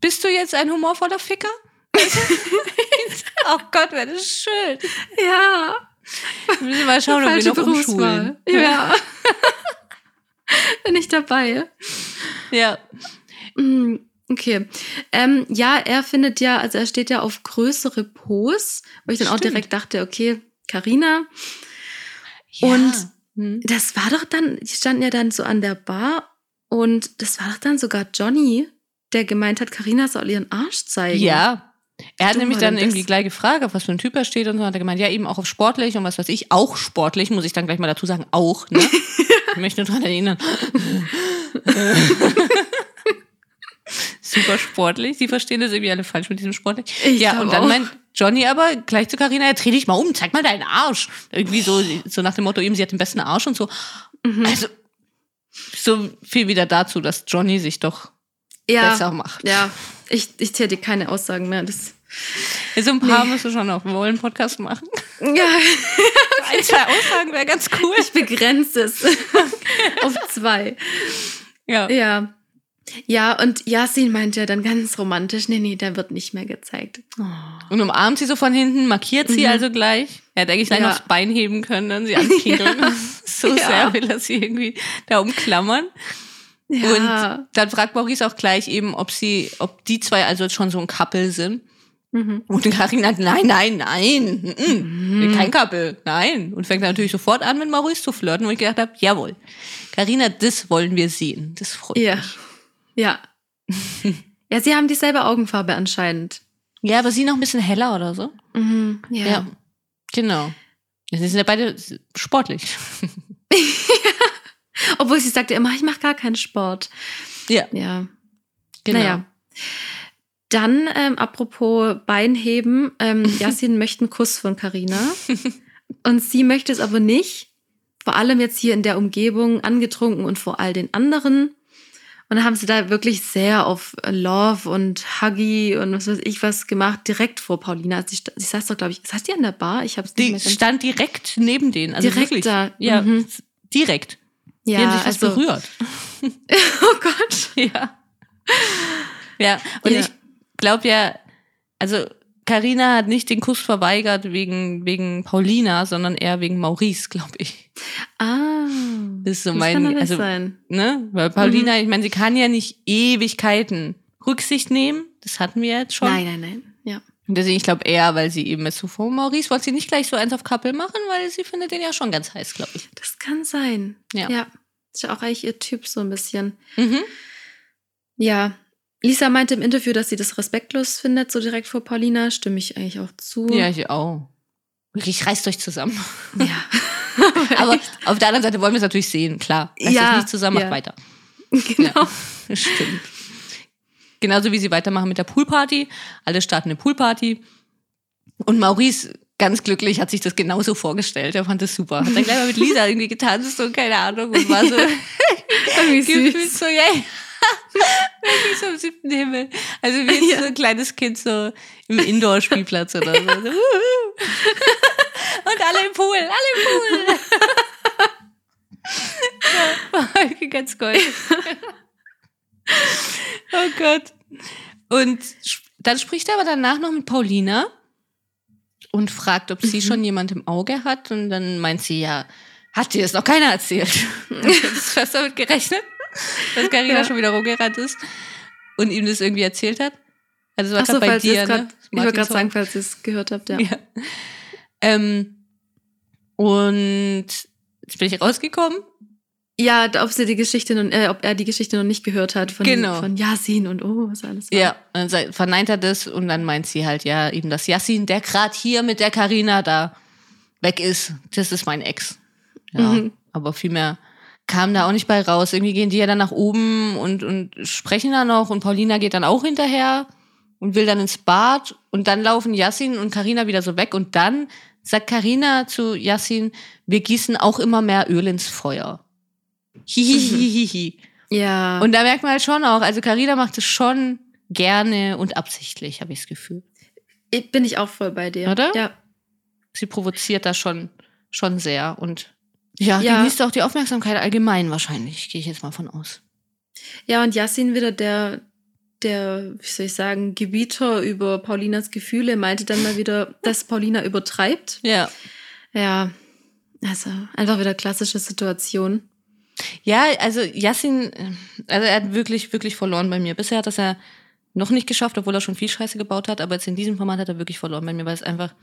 bist du jetzt ein humorvoller Ficker? oh Gott, wäre das schön. ja. Wir müssen mal schauen, ob wir noch umschulen. Ja. Bin ich dabei. Ja. Mm, Okay. Ähm, ja, er findet ja, also er steht ja auf größere Pos, wo ich dann auch Stimmt. direkt dachte, okay, Karina. ja. Und Hm. das war doch dann, die standen ja dann so an der Bar und das war doch dann sogar Johnny, der gemeint hat, Karina soll ihren Arsch zeigen. Ja. Er hat nämlich dann irgendwie gleich gefragt, auf was für ein Typ er steht und so hat er gemeint, ja, eben auch auf sportlich und was weiß ich, auch sportlich, muss ich dann gleich mal dazu sagen, auch, ne? ich möchte nur dran erinnern. Super sportlich. Sie verstehen das irgendwie alle falsch mit diesem sportlich. Ich ja, und dann auch. meint Johnny aber gleich zu Carina, ja, dreh dich mal um, zeig mal deinen Arsch. Irgendwie so, so nach dem Motto, eben, sie hat den besten Arsch und so. Mhm. Also, so viel wieder dazu, dass Johnny sich doch ja, besser macht. ja. Ich, ich zähle dir keine Aussagen mehr. Das, So ein paar musst du schon noch. Wollen Podcast machen. ja, Ein, zwei Aussagen wäre ganz cool. ich begrenze es auf zwei. Ja. Ja. Ja, und Yasin meint ja dann ganz romantisch, nee, nee, der wird nicht mehr gezeigt. Und umarmt sie so von hinten, markiert sie Mhm. also gleich. Er hätte eigentlich gleich Ja. noch aufs Bein heben können und sie ankinkeln. So Ja. sehr will er sie irgendwie da umklammern. Ja. Und dann fragt Maurice auch gleich eben, ob sie, ob die zwei also schon so ein Couple sind. mhm. Und Karin hat, nein, nein, nein, mm, Mhm. kein Couple, nein. Und fängt natürlich sofort an, mit Maurice zu flirten, wo ich gedacht habe, jawohl, Karina, das wollen wir sehen. Das freut Ja. mich. Ja. ja, sie haben dieselbe Augenfarbe anscheinend. Ja, aber sie noch ein bisschen heller oder so. Mhm. Ja. Ja, genau. Sie sind ja beide sportlich. Obwohl sie sagte immer, ich mache gar keinen Sport. Ja, Ja. genau. Naja. Dann, ähm, apropos Beinheben, ähm, Yasin möchte einen Kuss von Karina Und sie möchte es aber nicht. Vor allem jetzt hier in der Umgebung, angetrunken und vor all den anderen. Und dann haben sie da wirklich sehr auf Love und Huggy und was weiß ich was gemacht, direkt vor Paulina. Sie, sta- sie saß doch, glaube ich, saß die an der Bar? Ich habe es nicht Die stand direkt neben denen. Also Direkt wirklich. da. Ja, Mhm. direkt. Ja, sich fast also, berührt. oh Gott. Ja. Ja, und Ja. ich glaube ja, also Karina hat nicht den Kuss verweigert wegen, wegen Paulina, sondern eher wegen Maurice, glaube ich. Ah. Das ist so das mein, kann also, sein. ne, weil Paulina, ich meine, sie kann ja nicht Ewigkeiten Rücksicht nehmen. Das hatten wir jetzt schon. Nein, nein, nein. Ja. Und deswegen, ich glaube eher, weil sie eben jetzt so vor Maurice wollte sie nicht gleich so eins auf Couple machen, weil sie findet den ja schon ganz heiß, glaube ich. Das kann sein. Ja. ja. Ist ja auch eigentlich ihr Typ so ein bisschen. Mhm. Ja. Lisa meinte im Interview, dass sie das respektlos findet, so direkt vor Paulina. Stimme ich eigentlich auch zu. Ja, ich auch. Wirklich, reißt euch zusammen. Ja. Aber auf der anderen Seite wollen wir es natürlich sehen, klar. Reißt Ja, euch nicht zusammen, ja. macht weiter. genau. Ja, stimmt. Genauso wie sie weitermachen mit der Poolparty. Alle starten eine Poolparty. Und Maurice, ganz glücklich, hat sich das genauso vorgestellt. Er fand das super. Hat dann gleich mal mit Lisa irgendwie getanzt und keine Ahnung und war so gefühlt so, ja, wirklich so im siebten Himmel. Also wie Ja. so ein kleines Kind so im Indoor-Spielplatz oder so. so. Und alle im Pool, alle im Pool. ja, war ganz cool. oh Gott. Und dann spricht er aber danach noch mit Paulina und fragt, ob sie schon jemand im Auge hat. Und dann meint sie, ja, hat dir das noch keiner erzählt. Ich hab jetzt fast damit gerechnet, dass Carina Ja. schon wieder rumgerannt ist und ihm das irgendwie erzählt hat. Also war grad bei dir, es gerade, ne? ich wollte gerade sagen, falls ihr es gehört habt, ja. ja. Ähm, und jetzt bin ich rausgekommen. Ja, ob sie die Geschichte noch, äh, ob er die Geschichte noch nicht gehört hat von, Genau. von Yasin und oh, was alles war. Ja, dann verneint er das und dann meint sie halt ja eben, dass Yassin, der gerade hier mit der Karina da weg ist, das ist mein Ex. Ja, Mhm. aber viel mehr kam da auch nicht bei raus. Irgendwie gehen die ja dann nach oben und, und sprechen da noch und Paulina geht dann auch hinterher und will dann ins Bad und dann laufen Yassin und Karina wieder so weg und dann sagt Karina zu Yassin, wir gießen auch immer mehr Öl ins Feuer. Hihihihihi. Ja. Und da merkt man halt schon auch, also Karina macht es schon gerne und absichtlich, habe ich das Gefühl. Ich- bin ich auch voll bei dir. Oder? Ja. Sie provoziert da schon, schon sehr und ja, Ja. genießt auch die Aufmerksamkeit allgemein wahrscheinlich, gehe ich jetzt mal von aus. Ja, und Yassin wieder der, der, wie soll ich sagen, Gebieter über Paulinas Gefühle, meinte dann mal wieder, dass Paulina übertreibt. Ja. Ja, also einfach wieder klassische Situation. Ja, also Yassin, also er hat wirklich, wirklich verloren bei mir. Bisher hat das er noch nicht geschafft, obwohl er schon viel Scheiße gebaut hat, aber jetzt in diesem Format hat er wirklich verloren bei mir, weil es einfach,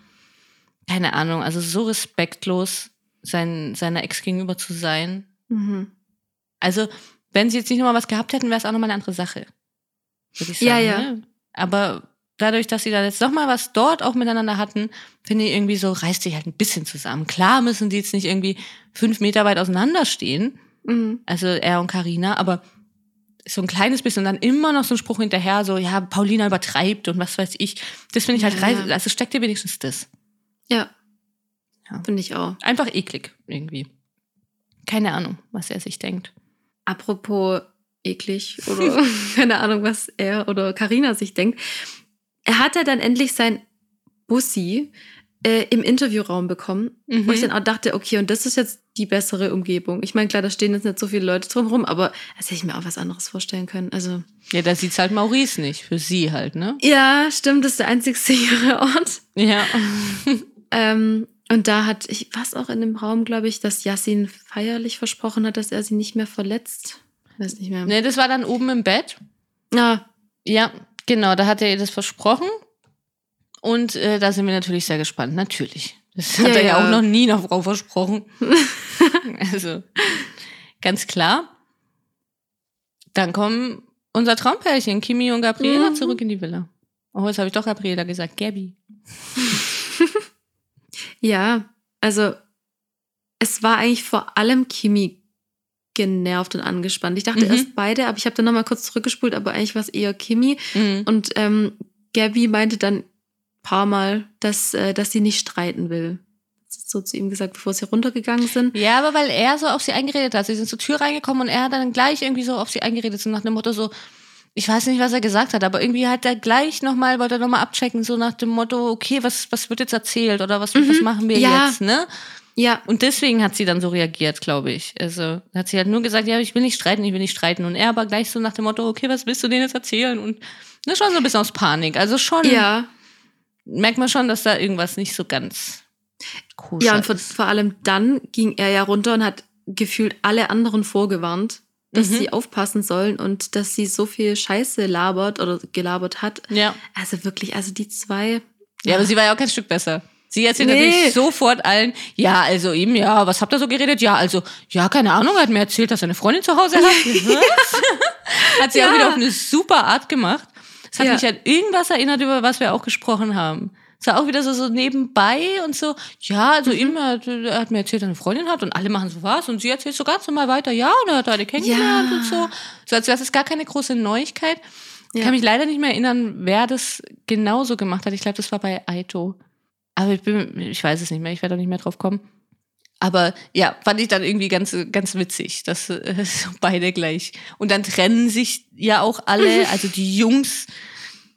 keine Ahnung, also so respektlos sein, seiner Ex gegenüber zu sein. Mhm. Also, wenn sie jetzt nicht nochmal was gehabt hätten, wäre es auch nochmal eine andere Sache. Würde ich sagen. Ja, ja. Ne? Aber dadurch, dass sie da jetzt nochmal was dort auch miteinander hatten, finde ich irgendwie so, reißt sich halt ein bisschen zusammen. Klar müssen die jetzt nicht irgendwie fünf Meter weit auseinanderstehen, Mhm. also er und Karina, aber so ein kleines bisschen und dann immer noch so ein Spruch hinterher, so, ja, Paulina übertreibt und was weiß ich. Das finde ich halt, Ja, ja. also steckt dir wenigstens das. Ja. Ja. Finde ich auch. Einfach eklig irgendwie. Keine Ahnung, was er sich denkt. Apropos eklig oder keine Ahnung, was er oder Karina sich denkt. Er hat ja dann endlich sein Bussi äh, im Interviewraum bekommen, Mhm. wo ich dann auch dachte, okay, und das ist jetzt die bessere Umgebung. Ich meine, klar, da stehen jetzt nicht so viele Leute drumherum, aber das hätte ich mir auch was anderes vorstellen können. Also, Ja, da sieht's halt Maurice nicht, für sie halt, ne? ja, stimmt, das ist der einzig sichere Ort. Ja. Ähm, und da hat, ich was auch in dem Raum, glaube ich, dass Yassin feierlich versprochen hat, dass er sie nicht mehr verletzt. Weiß nicht mehr. Ne, das war dann oben im Bett. Ah, Ja, genau, da hat er ihr das versprochen. Und äh, da sind wir natürlich sehr gespannt. Natürlich. Das hat Ja, er ja, ja. auch noch nie einer Frau versprochen. also, ganz klar. Dann kommen unser Traumpärchen, Kimi und Gabriela, Mhm. zurück in die Villa. Oh, jetzt habe ich doch Gabriela gesagt. Gabby. Ja, also es war eigentlich vor allem Kimi genervt und angespannt. Ich dachte Mhm. erst beide, aber ich habe dann nochmal kurz zurückgespult, aber eigentlich war es eher Kimi. Mhm. Und ähm, Gabby meinte dann paar Mal, dass, äh, dass sie nicht streiten will. So zu ihm gesagt, bevor sie runtergegangen sind. Ja, aber weil er so auf sie eingeredet hat. Sie sind zur Tür reingekommen und er hat dann gleich irgendwie so auf sie eingeredet, so nach dem Motto so, ich weiß nicht, was er gesagt hat, aber irgendwie hat er gleich nochmal, wollte er nochmal abchecken, so nach dem Motto, okay, was, was wird jetzt erzählt oder was, was Mhm. machen wir Ja. jetzt, ne? Ja, Und deswegen hat sie dann so reagiert, glaube ich. Also hat sie halt nur gesagt, ja, ich will nicht streiten, ich will nicht streiten. Und er aber gleich so nach dem Motto, okay, was willst du denen jetzt erzählen? Und ne, schon so ein bisschen aus Panik. Also schon ja. Merkt man schon, dass da irgendwas nicht so ganz koscher Ja, und vor, vor allem dann ging er ja runter und hat gefühlt alle anderen vorgewarnt, dass Mhm. sie aufpassen sollen und dass sie so viel Scheiße labert oder gelabert hat. Ja. Also wirklich, also die zwei. Ja, aber sie war ja auch kein Stück besser. Sie erzählt Nee. natürlich sofort allen, ja, also ihm, ja, was habt ihr so geredet? Ja, also, ja, keine Ahnung, er hat mir erzählt, dass er eine Freundin zu Hause hat. Hat sie auch Ja. wieder auf eine super Art gemacht. Es hat Ja. mich an irgendwas erinnert, über was wir auch gesprochen haben. Es war auch wieder so, so nebenbei und so, ja, Mhm. also ihm, hat- er hat mir erzählt, dass er eine Freundin hat und alle machen so was und sie erzählt so ganz normal weiter, ja, und er hat eine kennengelernt Ja. und so. So als wäre es gar keine große Neuigkeit. Ich Ja. kann mich leider nicht mehr erinnern, wer das genauso gemacht hat. Ich glaube, das war bei Aito. Aber ich, bin, ich weiß es nicht mehr, ich werde auch nicht mehr drauf kommen. Aber ja, fand ich dann irgendwie ganz, ganz witzig, dass äh, beide gleich. Und dann trennen sich ja auch alle, also die Jungs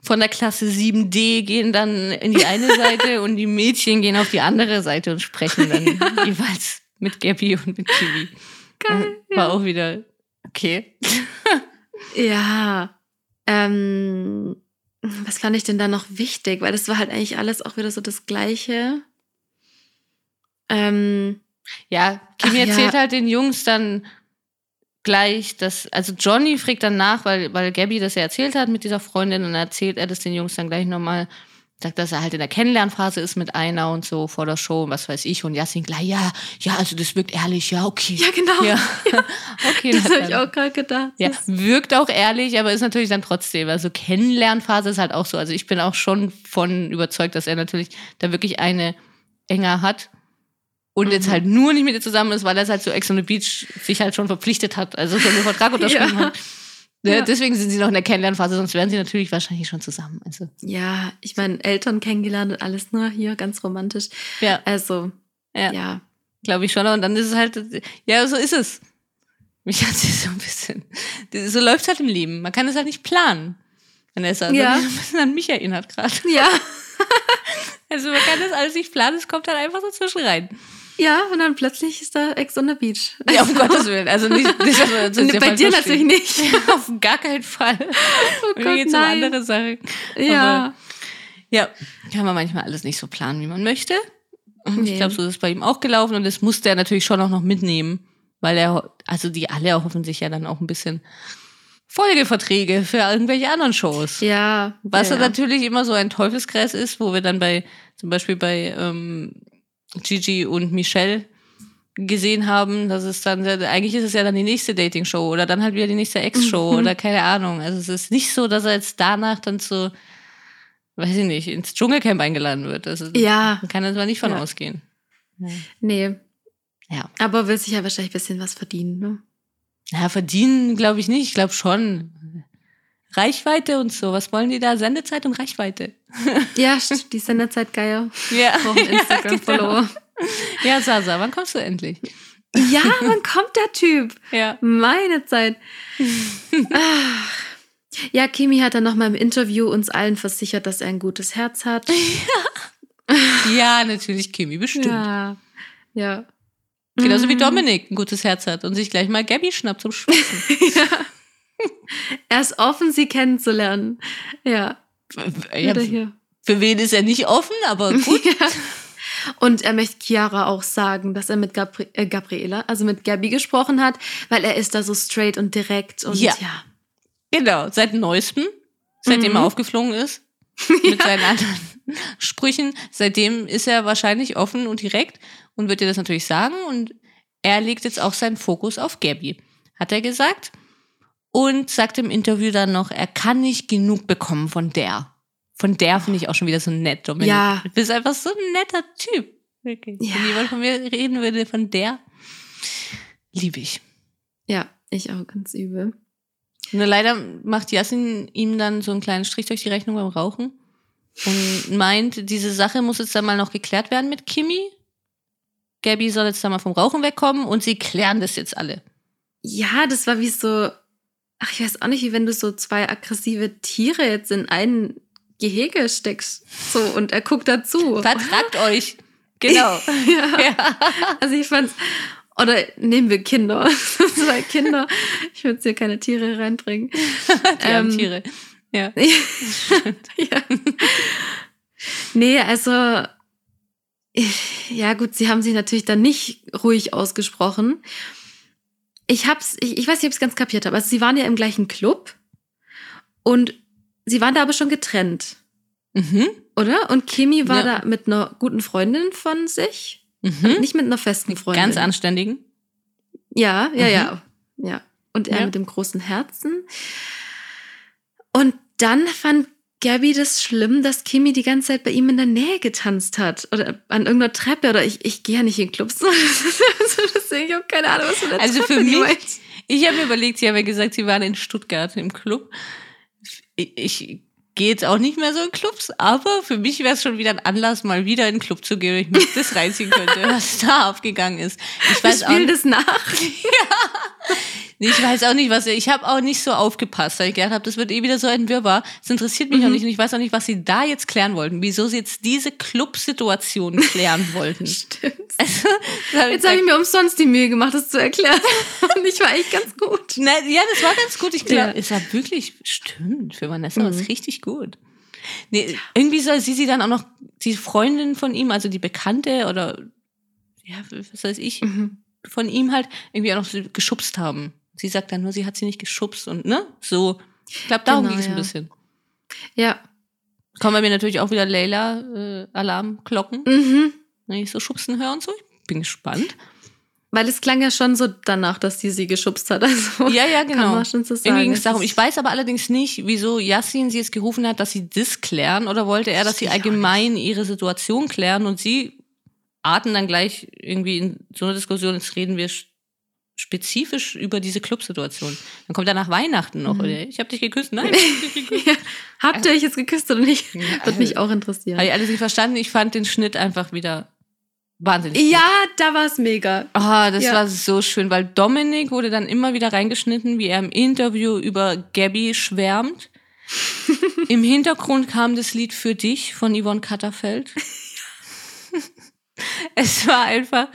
von der Klasse 7D gehen dann in die eine Seite und die Mädchen gehen auf die andere Seite und sprechen dann jeweils mit Gabby und mit Kiwi. Geil. War auch wieder okay. Ja. Ähm, was fand ich denn da noch wichtig? Weil das war halt eigentlich alles auch wieder so das Gleiche. Ähm, Ja, Kimi Ach ja. erzählt halt den Jungs dann gleich, dass, also Johnny fragt dann nach, weil, weil Gabby das ja erzählt hat mit dieser Freundin und dann erzählt er das den Jungs dann gleich nochmal, sagt, dass er halt in der Kennenlernphase ist mit einer und so vor der Show und was weiß ich und Yassin gleich, ja, ja, also das wirkt ehrlich, ja, okay. ja, genau. Ja, okay. Das habe ich auch gerade gedacht. ja, wirkt auch ehrlich, aber ist natürlich dann trotzdem. Also Kennenlernphase ist halt auch so. Also ich bin auch schon von überzeugt, dass er natürlich da wirklich eine enger hat. Und jetzt halt nur nicht mit ihr zusammen ist, weil er halt so Ex on the Beach sich halt schon verpflichtet hat, also schon einen Vertrag unterschrieben Ja. hat. Ne, Ja. Deswegen sind sie noch in der Kennenlernphase, sonst wären sie natürlich wahrscheinlich schon zusammen. Also, Ja, ich meine, Eltern kennengelernt und alles nur hier, ganz romantisch. ja, Also, ja, ja. glaube ich schon. Und dann ist es halt, ja, so ist es. Mich hat sie so ein bisschen, so läuft es halt im Leben. Man kann es halt nicht planen. Vanessa, also Ja. ein bisschen an mich erinnert gerade. Ja. Also man kann das alles nicht planen, es kommt dann einfach so zwischen rein. Ja, und dann plötzlich ist da Ex on the Beach. Ja, um Gottes Willen. Also nicht, nicht hier bei dir verstehen. natürlich nicht. Auf gar keinen Fall. Oh Mir Gott, geht's um nein. andere Sachen. Ja. Ja, kann man manchmal alles nicht so planen, wie man möchte. Und Nee. Ich glaube, so ist es bei ihm auch gelaufen und das musste er natürlich schon auch noch mitnehmen, weil er, also die alle erhoffen sich ja dann auch ein bisschen Folgeverträge für irgendwelche anderen Shows. Ja. Was ja, natürlich immer so ein Teufelskreis ist, wo wir dann bei, zum Beispiel bei ähm, Gigi und Michelle gesehen haben, dass es dann, eigentlich ist es ja dann die nächste Dating-Show oder dann halt wieder die nächste Ex-Show Mhm. oder keine Ahnung. Also es ist nicht so, dass er jetzt danach dann zu, weiß ich nicht, ins Dschungelcamp eingeladen wird. Also Ja. man kann da zwar nicht von Ja. ausgehen. Nee. Ja. Aber will sich ja wahrscheinlich ein bisschen was verdienen, ne? Ja, verdienen glaube ich nicht, ich glaube schon. Reichweite und so, was wollen die da? Sendezeit und Reichweite. Ja, die Senderzeit-Geier Ja, brauchen Instagram-Follower. ja Sasa, wann kommst du endlich? Ja, wann kommt der Typ? Ja. Meine Zeit. Ach. Ja, Kimi hat dann nochmal im Interview uns allen versichert, dass er ein gutes Herz hat. Ja, natürlich, Kimi, bestimmt. Ja. Ja. Genauso wie Mhm. Dominik ein gutes Herz hat und sich gleich mal Gabby schnappt zum Schwitzen. Er ist offen, sie kennenzulernen. Ja. ja, hier. für wen ist er nicht offen, aber gut. Ja. Und er möchte Chiara auch sagen, dass er mit Gabri äh, Gabriela, also mit Gabby gesprochen hat, weil er ist da so straight und direkt und Ja. ja. Genau, seit neuestem, seitdem Mhm. er aufgeflogen ist, mit seinen anderen Sprüchen, seitdem ist er wahrscheinlich offen und direkt und wird dir das natürlich sagen. Und er legt jetzt auch seinen Fokus auf Gabby, hat er gesagt. Und sagt im Interview dann noch, er kann nicht genug bekommen von der. Von der finde ich auch schon wieder so nett, Dominik. Ja. Du bist einfach so ein netter Typ. Wirklich. Ja. Wenn jemand von mir reden würde, von der, liebe ich. Ja, ich auch ganz übel. Nur leider macht Yassin ihm dann so einen kleinen Strich durch die Rechnung beim Rauchen und meint, diese Sache muss jetzt dann mal noch geklärt werden mit Kimi. Gabby soll jetzt dann mal vom Rauchen wegkommen und sie klären das jetzt alle. Ja, das war wie so, ach, ich weiß auch nicht, wie wenn du so zwei aggressive Tiere jetzt in ein Gehege steckst. So, und er guckt dazu. Vertragt euch. Genau. ja. ja. Also ich fand's, oder nehmen wir Kinder. Zwei Kinder. Ich würde hier keine Tiere reinbringen. Die haben Ähm, Tiere. Ja. ja. Nee, also ja gut, sie haben sich natürlich dann nicht ruhig ausgesprochen. Ich hab's, ich, ich weiß nicht, ob ich es ganz kapiert habe. Also sie waren ja im gleichen Club und sie waren da aber schon getrennt, Mhm. oder? Und Kimi war Ja. da mit einer guten Freundin von sich, Mhm. nicht mit einer festen Freundin. Ganz anständigen. Ja, ja, Mhm. ja. Ja. Und er Ja. mit dem großen Herzen. Und dann fand Gabby das schlimm, dass Kimi die ganze Zeit bei ihm in der Nähe getanzt hat. Oder an irgendeiner Treppe. Oder ich, ich gehe ja nicht in Clubs. Also Deswegen, ich habe keine Ahnung, was du da Also für mich, ich habe mir überlegt, sie haben ja gesagt, sie waren in Stuttgart im Club. Ich, ich gehe jetzt auch nicht mehr so in Clubs, aber für mich wäre es schon wieder ein Anlass, mal wieder in den Club zu gehen, und ich mich das reinziehen könnte, was da aufgegangen ist. Ich weiß auch spielen nicht, das nach. Nee, ich weiß auch nicht, was ich habe auch nicht so aufgepasst, weil ich gedacht habe, das wird eh wieder so ein Wirrwarr. Es interessiert mich auch Mhm. nicht und ich weiß auch nicht, was sie da jetzt klären wollten, wieso sie jetzt diese Club-Situation klären wollten. Stimmt. Also, hab Jetzt habe ich mir umsonst die Mühe gemacht, das zu erklären. Und ich war echt ganz gut. Na, ja, das war ganz gut. Ich glaube, Ja. es war wirklich, stimmt, für Vanessa war es Mhm. richtig gut. Nee, irgendwie soll sie sie dann auch noch, die Freundin von ihm, also die Bekannte oder, ja, was weiß ich, Mhm. von ihm halt irgendwie auch noch geschubst haben. Sie sagt dann nur, sie hat sie nicht geschubst und, ne, so. Ich glaube, darum Genau, ging es ein ja. bisschen. Ja. Kommen bei mir natürlich auch wieder Leila, äh, Alarmglocken, Mhm. wenn ich so schubsen höre und so. Ich bin gespannt. Weil es klang ja schon so danach, dass die sie geschubst hat. Also Ja, ja, kann genau. man schon so sagen. Irgendwie ging es Es darum. Ich weiß aber allerdings nicht, wieso Yassin sie jetzt gerufen hat, dass sie das klären oder wollte er, dass sie allgemein ihre Situation klären und sie arten dann gleich irgendwie in so einer Diskussion, jetzt reden wir spezifisch über diese Clubsituation. Dann kommt danach Weihnachten noch. Mhm. Oder ich habe dich geküsst. Nein, ich hab dich nicht geküsst. ja. Habt ihr euch jetzt geküsst oder nicht? Ja, Würde mich auch interessieren. Habe ich alles nicht verstanden. Ich fand den Schnitt einfach wieder wahnsinnig. gut. Ja, da war es mega. Ah, das Ja. war so schön, weil Dominik wurde dann immer wieder reingeschnitten, wie er im Interview über Gabby schwärmt. Im Hintergrund kam das Lied für dich von Yvonne Katterfeld. es war einfach,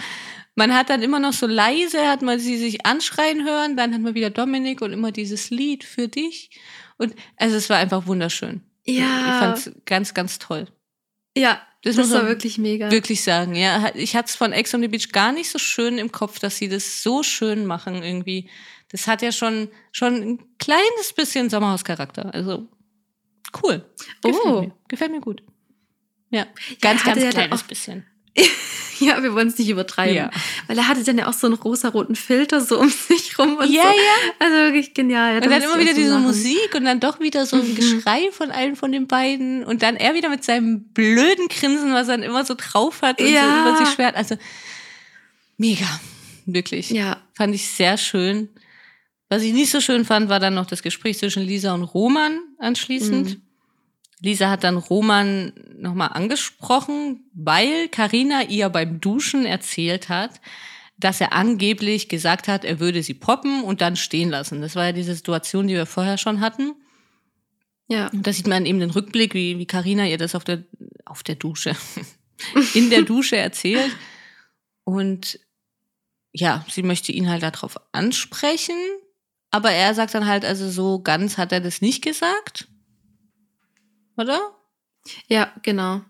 man hat dann immer noch so leise, hat man sie sich anschreien hören, dann hat man wieder Dominik und immer dieses Lied für dich. Und also es war einfach wunderschön. Ich Ja, fand's ganz, ganz toll. ja, Das das, muss war man wirklich mega. Wirklich sagen, ja. Ich hatte es von Ex on the Beach gar nicht so schön im Kopf, dass sie das so schön machen irgendwie. Das hat ja schon, schon ein kleines bisschen Sommerhauscharakter. Also cool. Gefällt Oh. mir. Gefällt mir gut. Ja, ganz, ganz ja dann kleines bisschen. Ja, wir wollen es nicht übertreiben. Ja. Weil er hatte dann ja auch so einen rosaroten Filter so um sich rum und Ja, so. ja. Also wirklich genial. Und da dann immer wieder diese lachen. Musik und dann doch wieder so ein Mhm. Geschrei von einem von den beiden und dann er wieder mit seinem blöden Grinsen, was er dann immer so drauf hat und Ja. so über sich schwert. Also mega, wirklich. Ja, Fand ich sehr schön. Was ich nicht so schön fand, war dann noch das Gespräch zwischen Lisa und Roman anschließend. Mhm. Lisa hat dann Roman nochmal angesprochen, weil Karina ihr beim Duschen erzählt hat, dass er angeblich gesagt hat, er würde sie poppen und dann stehen lassen. Das war ja diese Situation, die wir vorher schon hatten. ja. Und da sieht man eben den Rückblick, wie, wie Carina ihr das auf der, auf der Dusche, in der Dusche erzählt. Und ja, sie möchte ihn halt darauf ansprechen. Aber er sagt dann halt, also so ganz hat er das nicht gesagt. Oder? Ja, genau.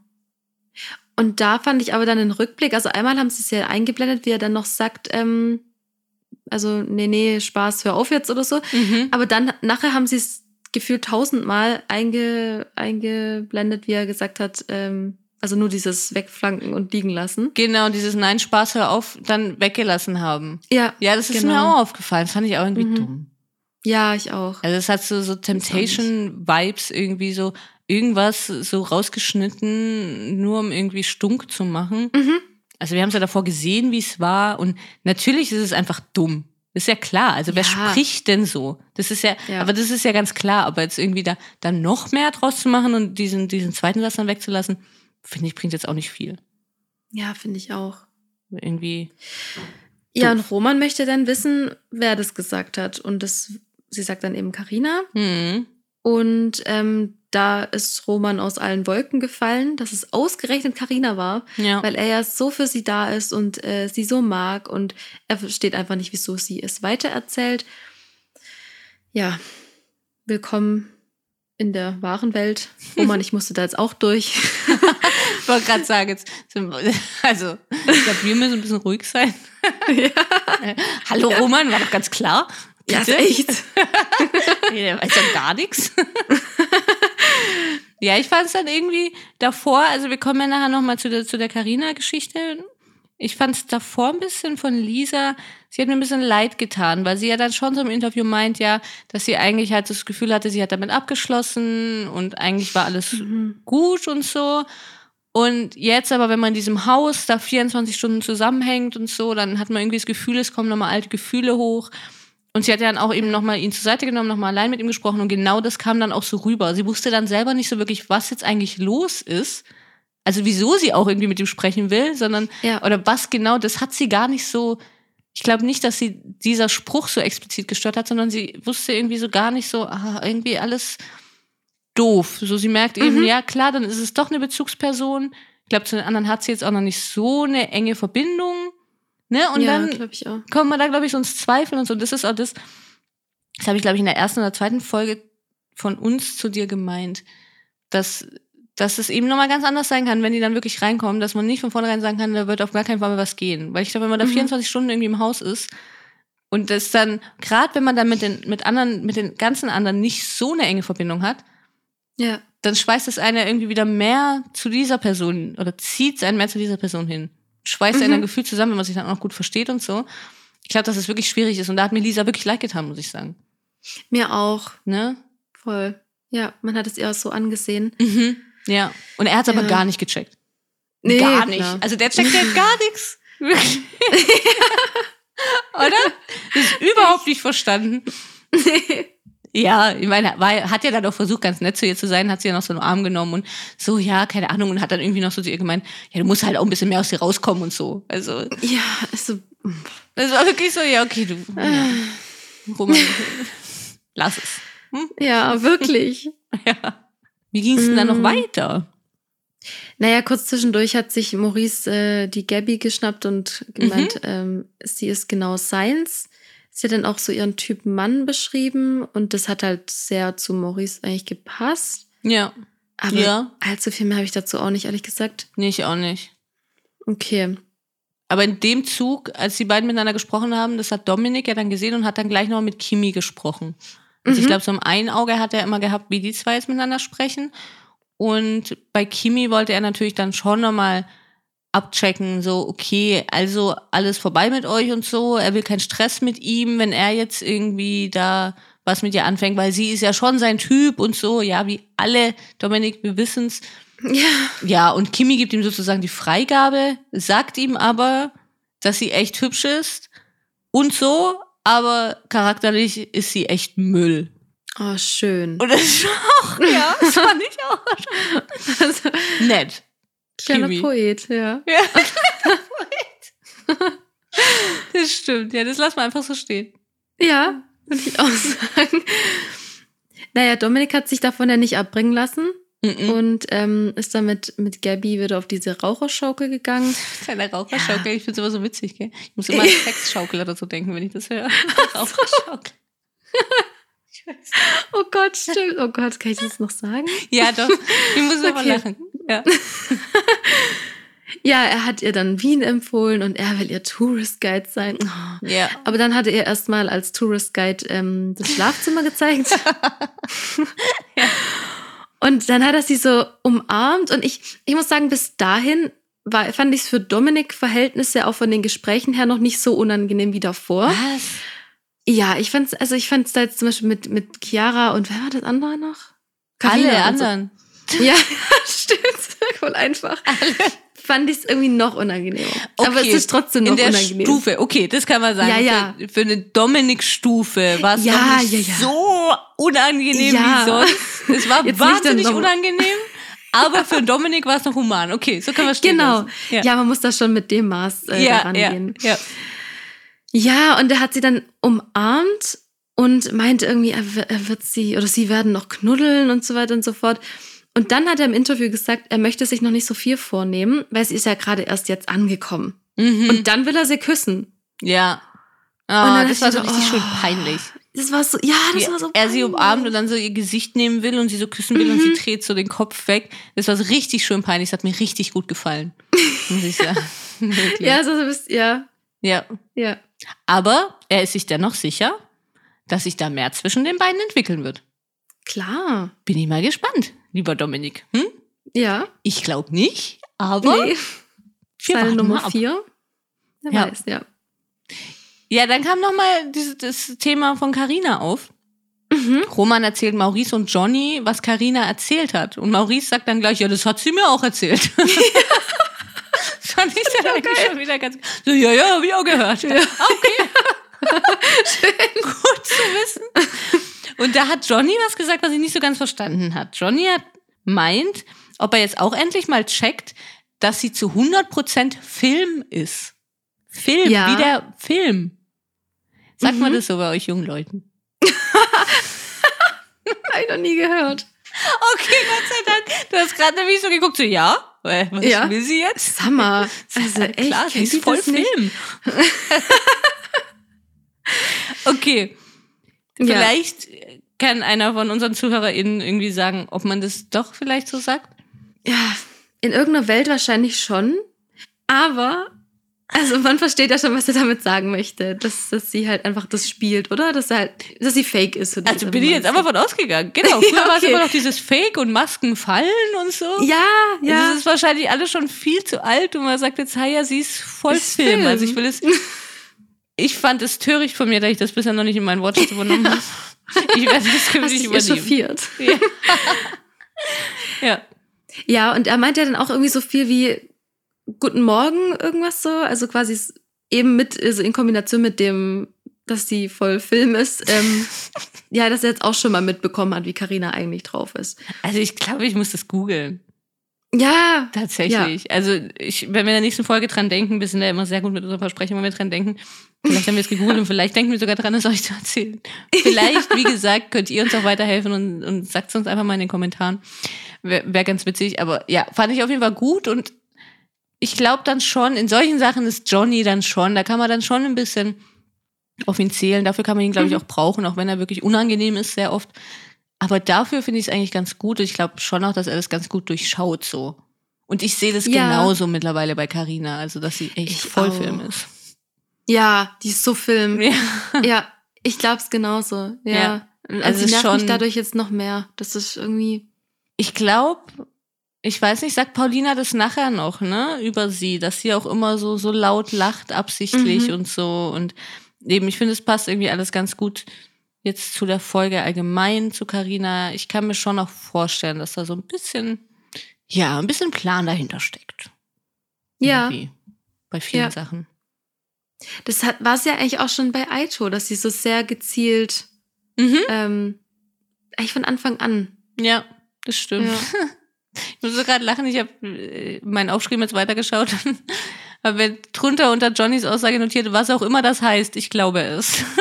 Und da fand ich aber dann den Rückblick, also einmal haben sie es ja eingeblendet, wie er dann noch sagt, ähm, also nee, nee, Spaß, hör auf jetzt oder so. Mhm. Aber dann nachher haben sie es gefühlt tausendmal einge, eingeblendet, wie er gesagt hat, ähm, also nur dieses Wegflanken und liegen lassen. Genau, dieses Nein, Spaß, hör auf, dann weggelassen haben. Ja, Ja, das ist Genau. mir auch aufgefallen. Das fand ich auch irgendwie Mhm. dumm. ja, ich auch. Also es hat so, so Temptation-Vibes irgendwie so, irgendwas so rausgeschnitten, nur um irgendwie stunk zu machen. Mhm. Also wir haben es ja davor gesehen, wie es war und natürlich ist es einfach dumm. Das ist ja klar. Also wer Ja. spricht denn so? Das ist ja, Ja. aber das ist ja ganz klar. Aber jetzt irgendwie da dann noch mehr draus zu machen und diesen, diesen zweiten Satz dann wegzulassen, finde ich, bringt jetzt auch nicht viel. Ja, finde ich auch. Irgendwie. Ja, Doof. und Roman möchte dann wissen, wer das gesagt hat. Und das, sie sagt dann eben Karina. Hm. Und ähm, da ist Roman aus allen Wolken gefallen, dass es ausgerechnet Karina war, Ja. weil er ja so für sie da ist und äh, sie so mag und er versteht einfach nicht, wieso sie es weitererzählt. Ja, willkommen in der wahren Welt. Roman, ich musste da jetzt auch durch. Ich wollte gerade sagen, jetzt, sind wir- also, ich glaube, wir müssen ein bisschen ruhig sein. Äh, Hallo Roman, war doch ganz klar. Ja, Bitte? echt. Der weiß ja gar nichts. ja, ich fand es dann irgendwie davor, also wir kommen ja nachher nochmal zu der, zu der Carina-Geschichte. Ich fand es davor ein bisschen von Lisa, sie hat mir ein bisschen leid getan, weil sie ja dann schon so im Interview meint, ja, dass sie eigentlich halt das Gefühl hatte, sie hat damit abgeschlossen und eigentlich war alles Mhm. gut und so. Und jetzt aber, wenn man in diesem Haus da 24 Stunden zusammenhängt und so, dann hat man irgendwie das Gefühl, es kommen nochmal alte Gefühle hoch. Und sie hat ja dann auch eben nochmal ihn zur Seite genommen, nochmal allein mit ihm gesprochen und genau das kam dann auch so rüber. Sie wusste dann selber nicht so wirklich, was jetzt eigentlich los ist. Also wieso sie auch irgendwie mit ihm sprechen will, sondern, Ja. oder was genau, das hat sie gar nicht so, ich glaube nicht, dass sie dieser Spruch so explizit gestört hat, sondern sie wusste irgendwie so gar nicht so, ah, irgendwie alles doof. So sie merkt eben, Mhm. ja klar, dann ist es doch eine Bezugsperson. Ich glaube, zu den anderen hat sie jetzt auch noch nicht so eine enge Verbindung. Ne? Und ja, dann glaube ich auch. kommt man da, glaube ich, so ins Zweifeln und so. Das ist auch das, das habe ich, glaube ich, in der ersten oder zweiten Folge von uns zu dir gemeint, dass, dass es eben nochmal ganz anders sein kann, wenn die dann wirklich reinkommen, dass man nicht von vornherein sagen kann, da wird auf gar keinen Fall mehr was gehen. Weil ich glaube, wenn man da Mhm. 24 Stunden irgendwie im Haus ist und das dann, gerade wenn man dann mit den, mit anderen, mit den ganzen anderen nicht so eine enge Verbindung hat, Ja. dann schweißt es einer irgendwie wieder mehr zu dieser Person oder zieht es einen mehr zu dieser Person hin. Schweißt Mhm. einen ein Gefühl zusammen, wenn man sich dann auch gut versteht und so. Ich glaube, dass es wirklich schwierig ist. Und da hat mir Lisa wirklich leid getan, muss ich sagen. Mir auch. Ne? Voll. Ja, man hat es eher so angesehen. Mhm. Ja. Und er hat es aber Ja. gar nicht gecheckt. Nee, gar nicht. klar. Also der checkt ja gar nichts. Wirklich. Oder? Das ist überhaupt nicht verstanden. Ja, ich meine, war, hat ja dann auch versucht, ganz nett zu ihr zu sein, hat sie ja noch so einen Arm genommen und so, ja, keine Ahnung, und hat dann irgendwie noch so zu ihr gemeint, ja, du musst halt auch ein bisschen mehr aus dir rauskommen und so. Also, Ja, also, das war wirklich so, ja, okay, du, ja, Roman, lass es. ja, wirklich. Ja. Wie ging es denn dann noch Mm. weiter? Naja, kurz zwischendurch hat sich Maurice äh, die Gabby geschnappt und gemeint, ähm, sie ist genau seins. Sie hat dann auch so ihren Typ Mann beschrieben und das hat halt sehr zu Maurice eigentlich gepasst. Ja, Aber Ja. allzu viel mehr habe ich dazu auch nicht, ehrlich gesagt. nee, ich auch nicht. Okay. Aber in dem Zug, als die beiden miteinander gesprochen haben, das hat Dominik ja dann gesehen und hat dann gleich noch mit Kimi gesprochen. Also ich glaube, so im einen Auge hat er immer gehabt, wie die zwei jetzt miteinander sprechen. Und bei Kimi wollte er natürlich dann schon nochmal abchecken, so, okay, also alles vorbei mit euch und so. Er will keinen Stress mit ihm, wenn er jetzt irgendwie da was mit ihr anfängt, weil sie ist ja schon sein Typ und so, ja, wie alle, Dominik, wir wissen's. Ja. Ja, und Kimi gibt ihm sozusagen die Freigabe, sagt ihm aber, dass sie echt hübsch ist und so, aber charakterlich ist sie echt Müll. Oh, schön. Und das ist auch, ja, das fand ich auch Also, nett. Kleiner Kimi. Poet, ja. Ja. das stimmt, ja, das lassen wir einfach so stehen. Ja, würde ich auch sagen. Naja, Dominik hat sich davon ja nicht abbringen lassen Mhm. und ähm, ist dann mit, mit Gabby wieder auf diese Raucherschaukel gegangen. Kleine Raucherschaukel, ich finde es immer so witzig, gell? Ich muss immer an Sexschaukel oder so denken, wenn ich das höre. Raucherschaukel. Oh Gott, stimmt. Oh Gott, kann ich das noch sagen? Ja, doch. Ich muss aber Okay. lachen. Ja. Ja, er hat ihr dann Wien empfohlen und er will ihr Tourist Guide sein. Oh. Ja. Aber dann hat er erstmal als Tourist Guide ähm, das Schlafzimmer gezeigt. Und dann hat er sie so umarmt und ich, ich muss sagen, bis dahin war, fand ich es für Dominik Verhältnisse auch von den Gesprächen her noch nicht so unangenehm wie davor. Was? Ja, ich fand's, also ich fand's da jetzt zum Beispiel mit, mit Chiara und wer war das andere noch? Carina Alle und so. anderen. Ja, stimmt. Voll einfach. Fand ich es irgendwie noch unangenehmer. Aber es Okay, ist trotzdem noch In der unangenehm. Stufe, okay, das kann man sagen. Ja, ja. Für, für eine Dominik-Stufe war es Ja, ja, ja. so unangenehm Ja. wie sonst. Es war Jetzt wahnsinnig unangenehm, aber für Dominik war es noch human. Okay, so können wir stehen Genau. Ja. Ja, man muss da schon mit dem Maß äh, ja, daran ja, ja. Ja, und er hat sie dann umarmt und meinte irgendwie, er, er wird sie oder sie werden noch knuddeln und so weiter und so fort. Und dann hat er im Interview gesagt, er möchte sich noch nicht so viel vornehmen, weil sie ist ja gerade erst jetzt angekommen. Mhm. Und dann will er sie küssen. ja. Und dann das war so ich so, richtig schön oh. peinlich. Das war so, ja, das Wie war so. er sie peinlich. umarmt und dann so ihr Gesicht nehmen will und sie so küssen will und Mhm. sie dreht so den Kopf weg. Das war so richtig schön peinlich. Das hat mir richtig gut gefallen. Muss ich sagen. Ja, so, so bist, ja, ja. ja. Aber er ist sich dennoch sicher, dass sich da mehr zwischen den beiden entwickeln wird. Klar. Bin ich mal gespannt, lieber Dominik. Hm? Ja. Ich glaube nicht, aber Nee. mal Nummer vier. Wer Ja. weiß, ja. Ja, dann kam noch mal dieses, das Thema von Carina auf. Mhm. Roman erzählt Maurice und Johnny, was Carina erzählt hat. Und Maurice sagt dann gleich, ja, das hat sie mir auch erzählt. das fand ich dann eigentlich schon wieder ganz... So, ja, ja, hab ich auch gehört. Ja. Okay. Gut zu wissen. Und da hat Johnny was gesagt, was ich nicht so ganz verstanden hat. Johnny hat meint, ob er jetzt auch endlich mal checkt, dass sie zu 100% Film ist. Film, Ja. wie der Film. Sagt man Mhm. das so bei euch jungen Leuten? Hab ich noch nie gehört. Okay, Gott sei Dank. Du hast gerade nämlich so geguckt, so, ja, was Ja. will sie jetzt? Mal, also Ja, echt, klar, sie ist voll? Film. okay, Ja. vielleicht kann einer von unseren ZuhörerInnen irgendwie sagen, ob man das doch vielleicht so sagt. Ja, in irgendeiner Welt wahrscheinlich schon. Aber, also man versteht ja schon, was er damit sagen möchte. Dass, dass sie halt einfach das spielt, oder? Dass, er halt, dass sie fake ist. oder Also bin ich jetzt einfach von ausgegangen. Genau, früher Ja, war es okay. immer noch dieses Fake und Masken fallen und so. Ja, ja. Das ist wahrscheinlich alles schon viel zu alt und man sagt jetzt, hey, ja, sie ist voll Ist Film. Film. Also ich will es. Ich fand es töricht von mir, dass ich das bisher noch nicht in meinen Wortschatz übernommen habe. Ich werde das künftig übernehmen. Ja. ja. Ja, und er meint ja dann auch irgendwie so viel wie, Guten Morgen irgendwas so. Also quasi eben mit, also in Kombination mit dem, dass sie voll Film ist. Ähm, ja, dass er jetzt auch schon mal mitbekommen hat, wie Karina eigentlich drauf ist. Also ich glaube, ich muss das googeln. Ja, Tatsächlich. Also ich, wenn wir in der nächsten Folge dran denken, wir sind ja immer sehr gut mit unseren Versprechen, wenn wir dran denken. Vielleicht haben wir es gegoogelt und vielleicht denken wir sogar dran, es euch zu erzählen. Vielleicht, wie gesagt, könnt ihr uns auch weiterhelfen und, und sagt es uns einfach mal in den Kommentaren. Wäre wär ganz witzig. Aber ja, fand ich auf jeden Fall gut und ich glaube dann schon, in solchen Sachen ist Johnny dann schon, da kann man dann schon ein bisschen auf ihn zählen. Dafür kann man ihn, glaube ich, auch brauchen, auch wenn er wirklich unangenehm ist, sehr oft. Aber dafür finde ich es eigentlich ganz gut. Ich glaube schon auch, dass er das ganz gut durchschaut so. Und ich sehe das Ja. genauso mittlerweile bei Carina, also dass sie echt Ich Vollfilm auch. ist. ja, die ist so Film. Ja. Ja, ich glaub's genauso. Ja. Ja. Also Also sie nervt schon- mich dadurch jetzt noch mehr. Das ist irgendwie. Ich glaube, ich weiß nicht, sagt Paulina das nachher noch, ne, über sie, dass sie auch immer so, so laut lacht, absichtlich Mhm. und so. Und eben, ich finde, es passt irgendwie alles ganz gut jetzt zu der Folge allgemein zu Carina. Ich kann mir schon auch vorstellen, dass da so ein bisschen, ja, ein bisschen Plan dahinter steckt. Ja, Irgendwie. Bei vielen Ja. Sachen. das war es ja eigentlich auch schon bei Aito, dass sie so sehr gezielt, Mhm. ähm, eigentlich von Anfang an. Ja, das stimmt. Ja. Ich muss so gerade lachen, ich habe äh, meinen Aufschrieben jetzt weitergeschaut. Aber drunter unter Johnnys Aussage notiert, was auch immer das heißt, ich glaube es.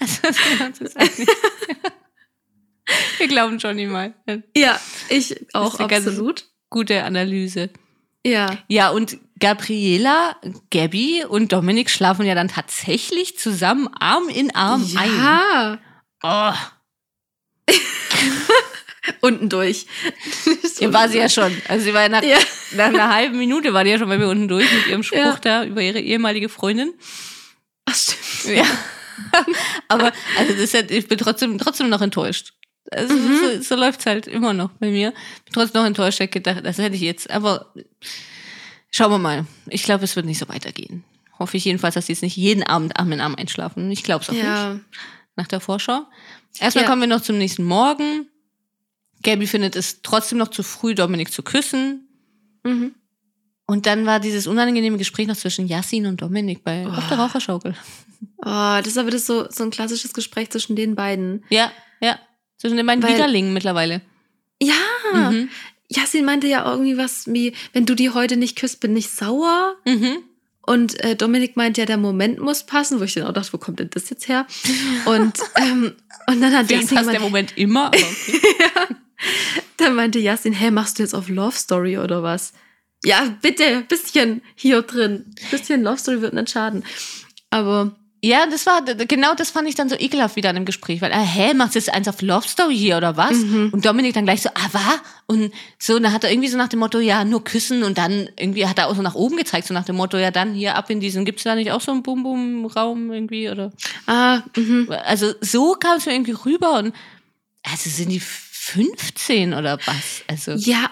also, das Wir glauben Johnny mal. Ja, ich auch ist eine ganz- absolut. Gute Analyse. Ja. Ja, und Gabriela, Gabby und Dominik schlafen ja dann tatsächlich zusammen Arm in Arm ein. ja. Oh, Unten durch. hier war sie ja schon. Also sie war ja nach, Ja. nach einer halben Minute war die ja schon bei mir unten durch mit ihrem Spruch Ja. da über ihre ehemalige Freundin. Ach, stimmt. Ja. Aber also das ist ja, ich bin trotzdem, trotzdem noch enttäuscht. Also Mhm. so, so läuft's halt immer noch bei mir. Bin trotzdem noch enttäuscht, ich hab gedacht, das hätte ich jetzt. Aber schauen wir mal. Ich glaube, es wird nicht so weitergehen. Hoffe ich jedenfalls, dass sie jetzt nicht jeden Abend Arm in Arm einschlafen. Ich glaube es auch nicht. Ja. Nach der Vorschau. Erstmal Ja. kommen wir noch zum nächsten Morgen. Gabby findet es trotzdem noch zu früh, Dominik zu küssen. Mhm. Und dann war dieses unangenehme Gespräch noch zwischen Yassin und Dominik bei auf der Oh. Raucherschaukel. Oh, das ist aber das so, so ein klassisches Gespräch zwischen den beiden. Ja, ja. Zwischen den beiden Weil- Widerlingen mittlerweile. Ja. Mhm. Yasin meinte ja irgendwie was wie, wenn du die heute nicht küsst, bin ich sauer. Mhm. Und äh, Dominik meint ja, der Moment muss passen, wo ich dann auch dachte, wo kommt denn das jetzt her? Und, ähm, und dann hat ihn Yasin passt der Moment immer. Okay. dann meinte Yasin, hä, machst du jetzt auf Love Story oder was? Ja, bitte, bisschen hier drin. Bisschen Love Story wird nicht schaden. Aber ja, das war genau das fand ich dann so ekelhaft wieder an dem Gespräch, weil, ah, hä, machst du jetzt eins auf Love Story hier oder was? Mhm. Und Dominik dann gleich so, ah, was? Und so, und dann hat er irgendwie so nach dem Motto, ja, nur küssen und dann irgendwie hat er auch so nach oben gezeigt, so nach dem Motto, ja, dann hier ab in diesen, gibt's da nicht auch so einen Bum-Bum-Raum irgendwie oder? ah, mhm. Also so kam es mir irgendwie rüber und also sind die 15 oder was? Also ja,